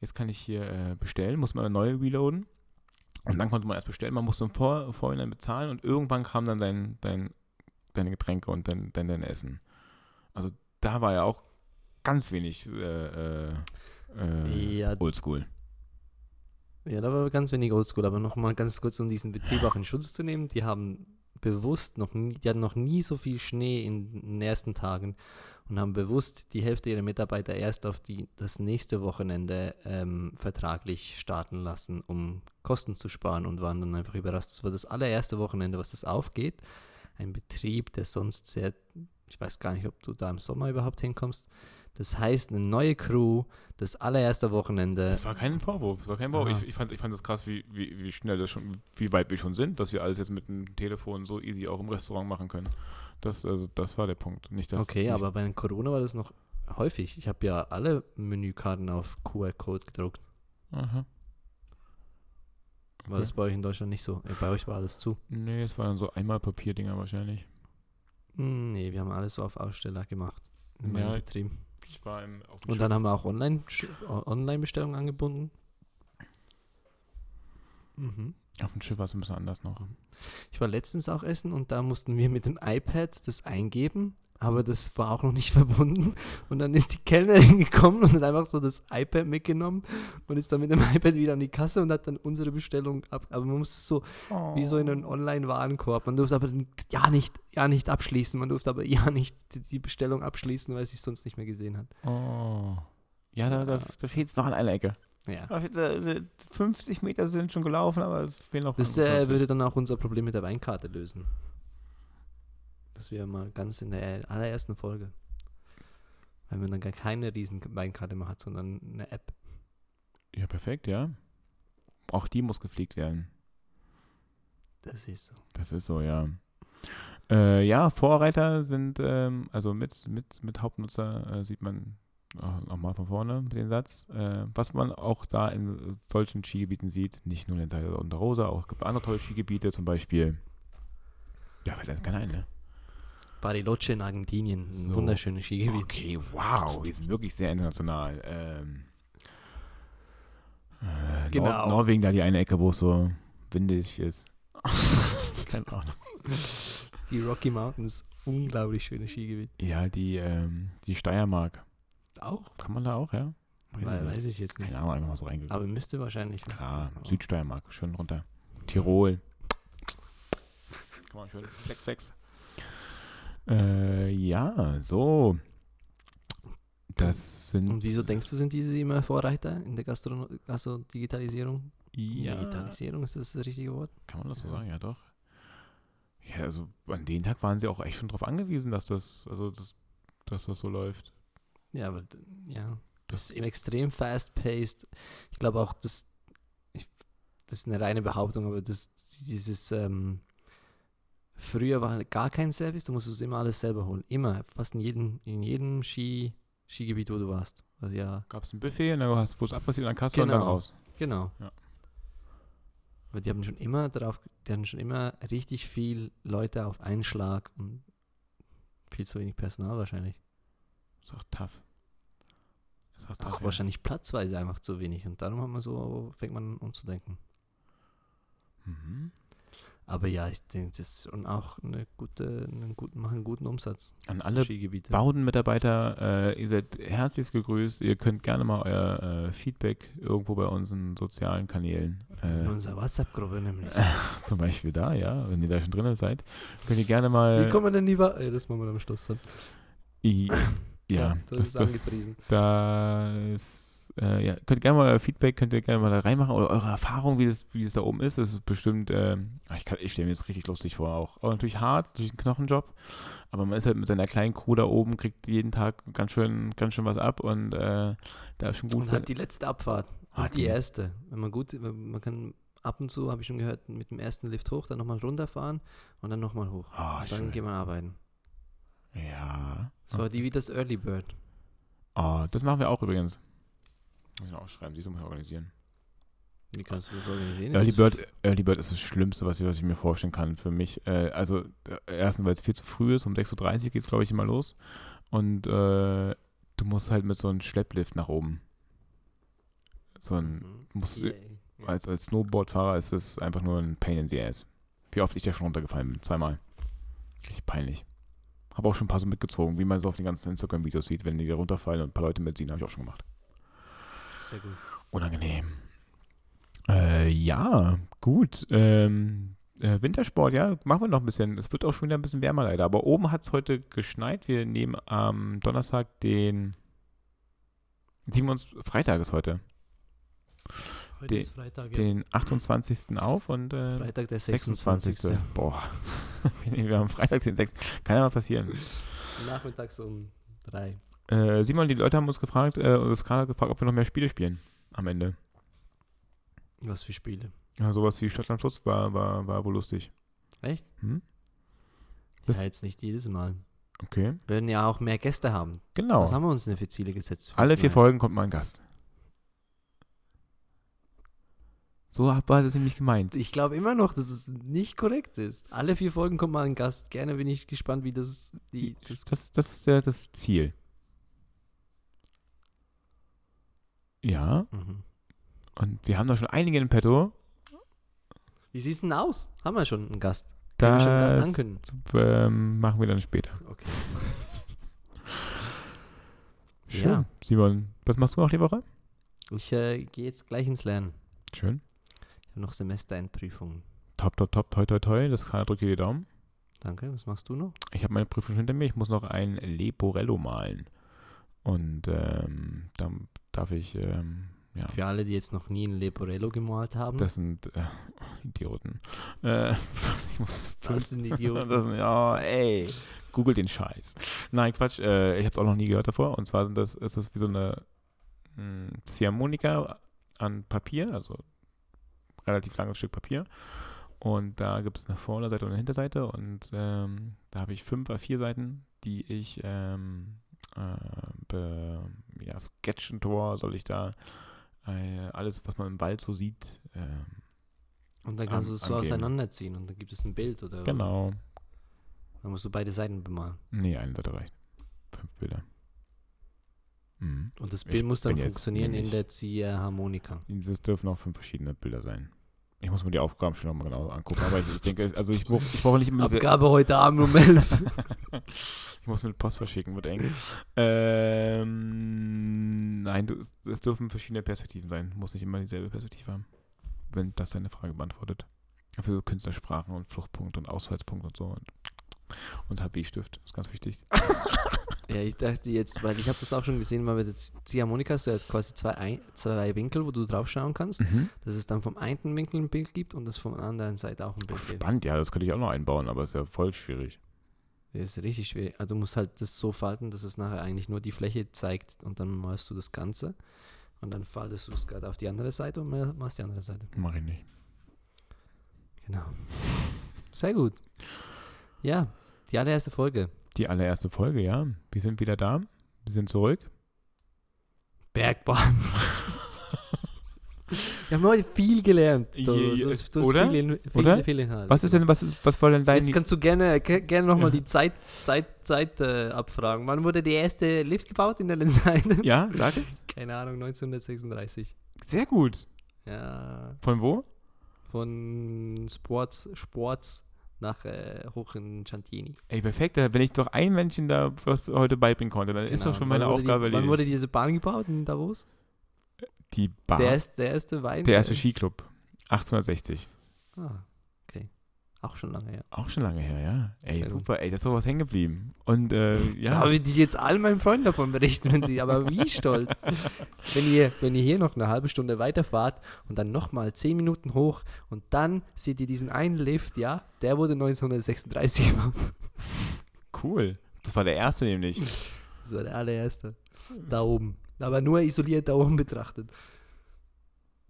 [SPEAKER 2] jetzt kann ich hier äh, bestellen, muss man neu reloaden. Und dann konnte man erst bestellen, man musste im Vor Vorhinein bezahlen und irgendwann kam dann dein, dein, deine Getränke und dein, dein, dein Essen. Also da war ja auch ganz wenig äh, äh, äh,
[SPEAKER 3] Ja.
[SPEAKER 2] Oldschool.
[SPEAKER 3] Ja, da war ganz wenig Oldschool, aber nochmal ganz kurz, um diesen Betrieb auch in Schutz zu nehmen. Die haben bewusst noch nie, die hatten noch nie so viel Schnee in den ersten Tagen und haben bewusst die Hälfte ihrer Mitarbeiter erst auf die, das nächste Wochenende ähm, vertraglich starten lassen, um Kosten zu sparen und waren dann einfach überrascht. Das war das allererste Wochenende, was das aufgeht. Ein Betrieb, der sonst sehr, ich weiß gar nicht, ob du da im Sommer überhaupt hinkommst. Das heißt, eine neue Crew, das allererste Wochenende.
[SPEAKER 2] Das war kein Vorwurf. Das war kein Vorwurf. Ich, ich, fand, ich fand das krass, wie, wie, wie schnell das schon, wie weit wir schon sind, dass wir alles jetzt mit dem Telefon so easy auch im Restaurant machen können. Das, also, das war der Punkt. Nicht, dass,
[SPEAKER 3] okay,
[SPEAKER 2] nicht,
[SPEAKER 3] aber bei Corona war das noch häufig. Ich habe ja alle Menükarten auf QR-Code gedruckt.
[SPEAKER 2] Aha.
[SPEAKER 3] War das bei euch in Deutschland nicht so? Äh, Bei euch war alles zu.
[SPEAKER 2] Nee, es waren so einmal Papierdinger wahrscheinlich.
[SPEAKER 3] Hm, nee, wir haben alles so auf Aussteller gemacht. In meinem
[SPEAKER 2] Ja,
[SPEAKER 3] Betrieb.
[SPEAKER 2] Ich war im,
[SPEAKER 3] Und dann haben wir auch Online- Online-Bestellungen angebunden. Mhm.
[SPEAKER 2] auf dem Schiff war es ein bisschen anders noch.
[SPEAKER 3] Ich war letztens auch essen und da mussten wir mit dem iPad das eingeben, aber das war auch noch nicht <laughs> verbunden. Und dann ist die Kellnerin <laughs> gekommen und hat einfach so das iPad mitgenommen und ist dann mit dem <laughs> iPad wieder an die Kasse und hat dann unsere Bestellung ab. Aber man muss es so wie so in einem Online-Warenkorb. Man durfte aber ja nicht, ja nicht abschließen. Man durfte aber ja nicht die, die Bestellung abschließen, weil sie es sonst nicht mehr gesehen hat.
[SPEAKER 2] Oh. Ja, da, da, da fehlt es noch an einer Ecke.
[SPEAKER 3] Ja.
[SPEAKER 2] Da fehlt- äh, 50 Meter sind schon gelaufen, aber es fehlen noch
[SPEAKER 3] Das äh,
[SPEAKER 2] 50.
[SPEAKER 3] würde dann auch unser Problem mit der Weinkarte lösen. Das wäre mal ganz in der allerersten Folge. Weil man dann gar keine riesen Weinkarte mehr hat, sondern eine App.
[SPEAKER 2] Ja, perfekt, ja. Auch die muss gepflegt werden.
[SPEAKER 3] Das ist so.
[SPEAKER 2] Das ist so, ja. Äh, ja, Vorreiter sind, ähm, also mit, mit, mit Hauptnutzer äh, sieht man nochmal von vorne mit dem Satz, äh, was man auch da in solchen Skigebieten sieht, nicht nur in Seite und der Rosa, auch es gibt andere tolle Skigebiete, zum Beispiel, ja, fällt das keiner ein, ne?
[SPEAKER 3] Bariloche in Argentinien, ein
[SPEAKER 2] So.
[SPEAKER 3] wunderschönes Skigebiet.
[SPEAKER 2] Okay, wow, wir sind wirklich sehr international. Ähm, äh,
[SPEAKER 3] Genau.
[SPEAKER 2] Nor Norwegen, da die eine Ecke, wo es so windig ist. <laughs> Keine Ahnung.
[SPEAKER 3] Die Rocky Mountains, unglaublich schönes Skigebiet.
[SPEAKER 2] Ja, die, ähm, die Steiermark.
[SPEAKER 3] Auch?
[SPEAKER 2] Kann man da auch, ja?
[SPEAKER 3] Weil, weiß ich jetzt nicht.
[SPEAKER 2] Keine Ahnung, einfach mal so reingegangen.
[SPEAKER 3] Aber müsste wahrscheinlich.
[SPEAKER 2] Klar, Südsteiermark, schön runter. Tirol. Guck mal, ich höre Flex, Flex. Äh, ja, so. Das sind.
[SPEAKER 3] Und wieso denkst du, sind diese immer Vorreiter in der Gastro also Digitalisierung?
[SPEAKER 2] ja,
[SPEAKER 3] Digitalisierung, ist das das richtige Wort?
[SPEAKER 2] kann man das so sagen? Ja, doch. Ja, also an den Tag waren sie auch echt schon darauf angewiesen, dass das, also das, dass das so läuft.
[SPEAKER 3] Ja, aber ja, das ist eben extrem fast-paced. Ich glaube auch, dass das ist eine reine Behauptung, aber das, dieses ähm, früher war halt gar kein Service, da musst du es immer alles selber holen. Immer, fast in jedem, in jedem Ski, Skigebiet, wo du warst. Also ja,
[SPEAKER 2] Gab es ein Buffet und dann hast du es abpassiert an Kasse und dann
[SPEAKER 3] Genau.
[SPEAKER 2] raus.
[SPEAKER 3] genau.
[SPEAKER 2] Ja.
[SPEAKER 3] Aber die haben schon immer darauf, die hatten schon immer richtig viel Leute auf einen Schlag und viel zu wenig Personal wahrscheinlich.
[SPEAKER 2] Ist auch tough. Ist auch tough.
[SPEAKER 3] Auch
[SPEAKER 2] ja.
[SPEAKER 3] wahrscheinlich platzweise einfach zu wenig. Und darum hat man so, fängt man an umzudenken.
[SPEAKER 2] Mhm.
[SPEAKER 3] Aber ja, ich denke, das ist schon auch eine gute, einen guten, machen einen guten Umsatz.
[SPEAKER 2] An alle
[SPEAKER 3] Skigebiete.
[SPEAKER 2] Baudenmitarbeiter, äh, ihr seid herzlichst gegrüßt. Ihr könnt gerne mal euer äh, Feedback irgendwo bei unseren sozialen Kanälen,
[SPEAKER 3] In
[SPEAKER 2] äh,
[SPEAKER 3] unserer WhatsApp-Gruppe nämlich. <laughs>
[SPEAKER 2] zum Beispiel da, ja, wenn ihr da schon drin seid, könnt ihr gerne mal.
[SPEAKER 3] Wie kommen wir denn lieber? Äh, das machen wir am Schluss dann.
[SPEAKER 2] Ja,
[SPEAKER 3] du
[SPEAKER 2] das,
[SPEAKER 3] hast es
[SPEAKER 2] das,
[SPEAKER 3] angepriesen.
[SPEAKER 2] das äh, ja, könnt ihr gerne mal euer Feedback, könnt ihr gerne mal da reinmachen oder eure Erfahrung, wie das, wie das da oben ist. Das ist bestimmt, ähm, ich, kann- ich stelle mir das richtig lustig vor auch. Aber natürlich hart, natürlich ein Knochenjob. Aber man ist halt mit seiner kleinen Crew da oben, kriegt jeden Tag ganz schön, ganz schön was ab und äh, da ist schon gut.
[SPEAKER 3] Und hat die letzte Abfahrt.
[SPEAKER 2] Ah,
[SPEAKER 3] Und die
[SPEAKER 2] die-
[SPEAKER 3] erste. Wenn man gut, man kann ab und zu, habe ich schon gehört, mit dem ersten Lift hoch, dann nochmal runterfahren und dann nochmal hoch. Und dann
[SPEAKER 2] schön.
[SPEAKER 3] geht man arbeiten.
[SPEAKER 2] Ja.
[SPEAKER 3] Das war die wie das Early Bird.
[SPEAKER 2] Oh, das machen wir auch übrigens. Muss ich noch aufschreiben, diese muss ich organisieren.
[SPEAKER 3] Wie kannst du das organisieren?
[SPEAKER 2] Early Bird, Early Bird ist das Schlimmste, was ich, was ich mir vorstellen kann für mich. Äh, also, äh, erstens, weil es viel zu früh ist. Um 6.30 Uhr geht es, glaube ich, immer los. Und äh, du musst halt mit so einem Schlepplift nach oben. So ein,
[SPEAKER 3] Mhm.
[SPEAKER 2] musst,
[SPEAKER 3] Yeah.
[SPEAKER 2] als, als Snowboardfahrer ist es einfach nur ein Pain in the Ass. Wie oft ich da schon runtergefallen bin. Zweimal. Richtig peinlich. Habe auch schon ein paar so mitgezogen, wie man so auf den ganzen Instagram-Videos sieht, wenn die da runterfallen und ein paar Leute mitziehen, habe ich auch schon gemacht.
[SPEAKER 3] Sehr gut.
[SPEAKER 2] Unangenehm. Äh, ja, gut. Ähm, äh, Wintersport, ja, machen wir noch ein bisschen. Es wird auch schon wieder ein bisschen wärmer leider. Aber oben hat es heute geschneit. Wir nehmen am Donnerstag den 27. Freitag ist heute.
[SPEAKER 3] Heute
[SPEAKER 2] Den-
[SPEAKER 3] ist Freitag, ja.
[SPEAKER 2] Den 28. auf und äh,
[SPEAKER 3] Freitag der
[SPEAKER 2] 26.
[SPEAKER 3] 26.
[SPEAKER 2] Boah. <laughs> wir haben Freitag den 6. Kann ja mal passieren.
[SPEAKER 3] Nachmittags um drei.
[SPEAKER 2] Äh, Simon, die Leute haben uns gefragt, äh, uns gerade gefragt, ob wir noch mehr Spiele spielen am Ende.
[SPEAKER 3] Was für Spiele?
[SPEAKER 2] Ja, sowas wie Stadtland Fluss war, war, war wohl lustig.
[SPEAKER 3] Echt?
[SPEAKER 2] Hm? Das-
[SPEAKER 3] ja, jetzt nicht jedes Mal.
[SPEAKER 2] Okay.
[SPEAKER 3] Wir werden ja auch mehr Gäste haben.
[SPEAKER 2] Genau.
[SPEAKER 3] Was haben wir uns denn für Ziele gesetzt?
[SPEAKER 2] Alle vier? Folgen kommt mal ein Gast. So war das nämlich gemeint.
[SPEAKER 3] Ich glaube immer noch, dass es nicht korrekt ist. Alle vier Folgen kommt mal ein Gast. Gerne bin ich gespannt, wie das, die, das
[SPEAKER 2] Das, das ist der, das Ziel. Ja,
[SPEAKER 3] Mhm.
[SPEAKER 2] und wir haben da schon einige in petto.
[SPEAKER 3] Wie sieht's denn aus? Haben wir schon einen Gast? Können wir schon einen Gast
[SPEAKER 2] Das
[SPEAKER 3] ankündigen?
[SPEAKER 2] ähm, machen wir dann später.
[SPEAKER 3] Okay.
[SPEAKER 2] Schön.
[SPEAKER 3] Ja.
[SPEAKER 2] Simon, was machst du noch die Woche?
[SPEAKER 3] Ich äh, gehe jetzt gleich ins Lernen.
[SPEAKER 2] Schön.
[SPEAKER 3] Noch Semesterendprüfungen.
[SPEAKER 2] Top, top, top, toi, toi, toi. Das kann drücke die Daumen.
[SPEAKER 3] Danke. Was machst du noch?
[SPEAKER 2] Ich habe meine Prüfung schon hinter mir. Ich muss noch ein Leporello malen. Und ähm, dann darf ich, ähm, ja,
[SPEAKER 3] Für alle, die jetzt noch nie ein Leporello gemalt haben.
[SPEAKER 2] das sind äh, <laughs> Idioten. Äh, <laughs> ich muss
[SPEAKER 3] das sind <laughs> Idioten.
[SPEAKER 2] Das sind, ja, ey, google den Scheiß. Nein, Quatsch, äh, ich habe es auch noch nie gehört davor. Und zwar sind das, ist das wie so eine mh, Ziehharmonika an Papier, also relativ langes Stück Papier. Und da gibt es eine Vorderseite und eine Hinterseite. Und ähm, da habe ich fünf oder vier Seiten, die ich ähm, äh, be, ja, Sketchentor soll ich da äh, alles, was man im Wald so sieht. ähm,
[SPEAKER 3] Und dann kannst
[SPEAKER 2] An-
[SPEAKER 3] du es so
[SPEAKER 2] angeben.
[SPEAKER 3] auseinanderziehen und dann gibt es ein Bild oder
[SPEAKER 2] genau.
[SPEAKER 3] Dann musst du beide Seiten bemalen.
[SPEAKER 2] Nee, eine Seite reicht. Fünf Bilder. Mhm.
[SPEAKER 3] Und das
[SPEAKER 2] Ich
[SPEAKER 3] Bild muss dann funktionieren in der Ziehharmonika.
[SPEAKER 2] Es dürfen auch fünf verschiedene Bilder sein. Ich muss mir die Aufgaben schon nochmal genau angucken. Aber ich, ich denke, also ich, brauch- brauche nicht immer diese,
[SPEAKER 3] Abgabe heute Abend um 11. <laughs>
[SPEAKER 2] Ich muss mit Post verschicken, wird eng. ähm, nein, du, es dürfen verschiedene Perspektiven sein. Muss nicht immer dieselbe Perspektive haben. Wenn das deine Frage beantwortet. Für so Künstlersprachen und Fluchtpunkt und Ausfallspunkt und so. Und, und HB-Stift, ist ganz wichtig. <laughs>
[SPEAKER 3] Ja, ich dachte jetzt, weil ich habe das auch schon gesehen, weil mit der Ziehharmonika hast du ja quasi zwei, ein, zwei Winkel, wo du drauf schauen kannst.
[SPEAKER 2] Mhm.
[SPEAKER 3] Dass es dann vom einen Winkel ein Bild gibt und das von der anderen Seite auch ein Bild gibt.
[SPEAKER 2] Spannend, ja, das könnte ich auch noch einbauen, aber ist ja voll schwierig.
[SPEAKER 3] Das ist richtig schwer. Also du musst halt das so falten, dass es nachher eigentlich nur die Fläche zeigt und dann malst du das Ganze. Und dann faltest du es gerade auf die andere Seite und machst die andere Seite.
[SPEAKER 2] Mach ich nicht.
[SPEAKER 3] Genau. Sehr gut. Ja, die allererste Folge.
[SPEAKER 2] Die allererste Folge, ja. Wir sind wieder da. Wir sind zurück.
[SPEAKER 3] Bergbahn. Wir haben heute viel gelernt. Du, du hast, du hast
[SPEAKER 2] oder?
[SPEAKER 3] Viel, viel,
[SPEAKER 2] Oder?
[SPEAKER 3] Viel Inhalt.
[SPEAKER 2] Was ist denn, was ist, was war denn dein
[SPEAKER 3] Jetzt kannst du gerne, ge- gerne nochmal
[SPEAKER 2] Ja.
[SPEAKER 3] die Zeit, Zeit, Zeit äh, abfragen. Wann wurde der erste Lift gebaut in der Lenzheide? <laughs>
[SPEAKER 2] Ja, sag es. <laughs>
[SPEAKER 3] Keine Ahnung, 1936.
[SPEAKER 2] Sehr gut.
[SPEAKER 3] Ja,
[SPEAKER 2] Von wo?
[SPEAKER 3] von Sports, Sports nach äh, hoch in Chantieni.
[SPEAKER 2] Ey, perfekt. Wenn ich doch ein Menschen da was heute beibringen konnte, dann ist
[SPEAKER 3] Genau.
[SPEAKER 2] doch schon meine Aufgabe
[SPEAKER 3] die, Wann wurde diese Bahn gebaut in Davos?
[SPEAKER 2] Die Bar.
[SPEAKER 3] Der, erste, der erste Wein?
[SPEAKER 2] der erste
[SPEAKER 3] äh,
[SPEAKER 2] Skiclub. 1860.
[SPEAKER 3] Ah. Auch schon lange her.
[SPEAKER 2] Auch schon lange her, ja. Ey,
[SPEAKER 3] gut.
[SPEAKER 2] super. Ey, da ist doch was hängen geblieben. Und, äh, <laughs>
[SPEAKER 3] Da
[SPEAKER 2] ja.
[SPEAKER 3] habe ich jetzt all meinen Freunden davon berichten, wenn sie, aber wie stolz. <laughs> wenn ihr, wenn ihr hier noch eine halbe Stunde weiterfahrt und dann nochmal zehn Minuten hoch und dann seht ihr diesen einen Lift, ja, der wurde 1936 gemacht.
[SPEAKER 2] Cool. Das war der erste nämlich.
[SPEAKER 3] Das war der allererste. Da oben. Aber nur isoliert da oben betrachtet.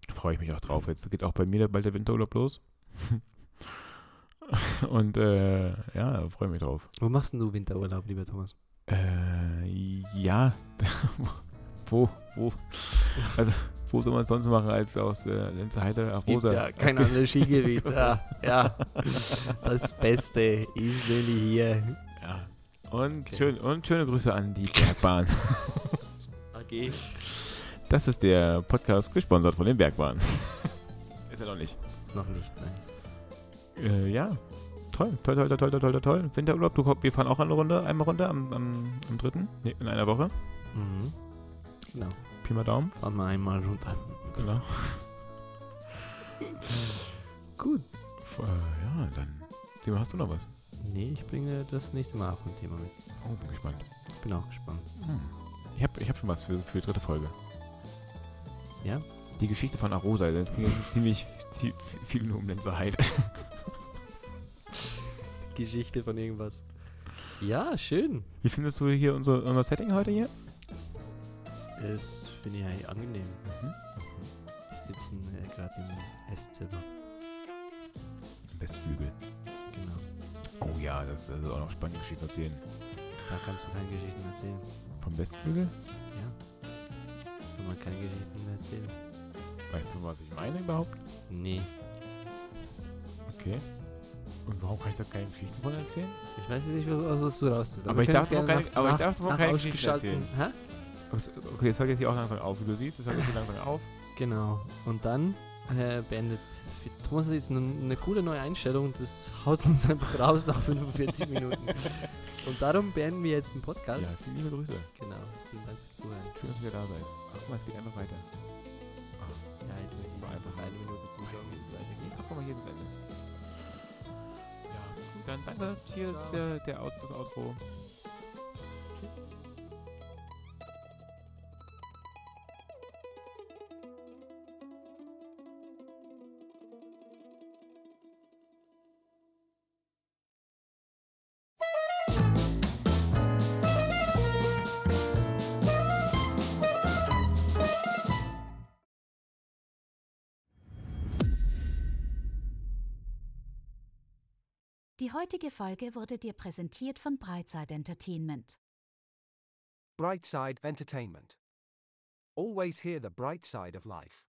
[SPEAKER 2] Da freue ich mich auch drauf. Jetzt geht auch bei mir bald der Winterurlaub los. <laughs> Und äh, ja, freue ich mich drauf.
[SPEAKER 3] Wo machst denn du Winterurlaub, lieber Thomas?
[SPEAKER 2] Äh, ja. <laughs> wo, wo? Also, wo soll man es sonst machen als aus äh, Lenzerheide
[SPEAKER 3] Es
[SPEAKER 2] auf
[SPEAKER 3] gibt
[SPEAKER 2] Rosa?
[SPEAKER 3] ja kein anderes Skigebiet. <laughs> Ja, ja. Das Beste ist nämlich hier.
[SPEAKER 2] Ja. Und,
[SPEAKER 3] Okay.
[SPEAKER 2] schön, und schöne Grüße an die Bergbahn.
[SPEAKER 3] Okay.
[SPEAKER 2] Das ist der Podcast gesponsert von den Bergbahnen. ist er noch nicht.
[SPEAKER 3] Noch nicht, nein.
[SPEAKER 2] Äh, ja. Toll, toll, toll, toll, toll, toll, toll. Winterurlaub, du, wir fahren auch eine Runde, einmal runter am, am, am 3. Nee, in einer Woche.
[SPEAKER 3] Mhm. Genau.
[SPEAKER 2] Pi mal Daumen.
[SPEAKER 3] Fahren wir einmal runter.
[SPEAKER 2] Genau.
[SPEAKER 3] Gut.
[SPEAKER 2] Äh, ja, dann. Thema, hast du noch was?
[SPEAKER 3] Nee, ich bringe das nächste Mal auch ein Thema mit.
[SPEAKER 2] Oh, bin gespannt.
[SPEAKER 3] Ich bin auch gespannt.
[SPEAKER 2] Hm. Ich habe ich hab schon was für, für die dritte Folge.
[SPEAKER 3] Ja?
[SPEAKER 2] Die Geschichte von Arosa, das ging jetzt <laughs> ziemlich zie- viel nur um Lenzerheide.
[SPEAKER 3] Geschichte von irgendwas. Ja, schön.
[SPEAKER 2] Wie findest du hier unser, unser Setting heute hier?
[SPEAKER 3] Das finde ich eigentlich angenehm.
[SPEAKER 2] Mhm.
[SPEAKER 3] Wir sitzen äh, gerade im Esszimmer.
[SPEAKER 2] Westflügel.
[SPEAKER 3] Genau.
[SPEAKER 2] Oh ja, das, das ist auch noch spannende Geschichte erzählen.
[SPEAKER 3] Da kannst du keine Geschichten erzählen.
[SPEAKER 2] Vom Westflügel?
[SPEAKER 3] Ja. Kann man keine Geschichten erzählen?
[SPEAKER 2] Weißt du, was ich meine überhaupt?
[SPEAKER 3] Nee.
[SPEAKER 2] Okay. Und warum kann ich da keine Geschichten von erzählen?
[SPEAKER 3] Ich weiß jetzt nicht, was, du raus tust.
[SPEAKER 2] Aber
[SPEAKER 3] wir
[SPEAKER 2] ich darf noch keine- aber ich darf noch
[SPEAKER 3] nach
[SPEAKER 2] keine Geschichten
[SPEAKER 3] ausgeschalteten- Hä?
[SPEAKER 2] Okay, es hört jetzt hier auch langsam auf. Wie du siehst, es hört jetzt hier langsam auf.
[SPEAKER 3] Genau. Und dann äh, beendet. Thomas hat jetzt eine, eine coole neue Einstellung. Das haut uns einfach raus nach 45 Minuten. <laughs> Und darum beenden wir jetzt den Podcast.
[SPEAKER 2] Ja, viele liebe Grüße.
[SPEAKER 3] Genau. Vielen Dank fürs Zuhören.
[SPEAKER 2] Schön, dass ihr da seid. Ach, guck mal, es geht einfach weiter.
[SPEAKER 3] Ja, jetzt möchte ich einfach eine Minute zuschauen, wie es weitergeht.
[SPEAKER 2] Ach, guck mal, hier ist das Ende. Ja, gut, dann danke. Hier ist der, der Out, das Outro.
[SPEAKER 4] Die heutige Folge wurde dir präsentiert von Brightside Entertainment.
[SPEAKER 5] Brightside Entertainment. Always hear the bright side of life.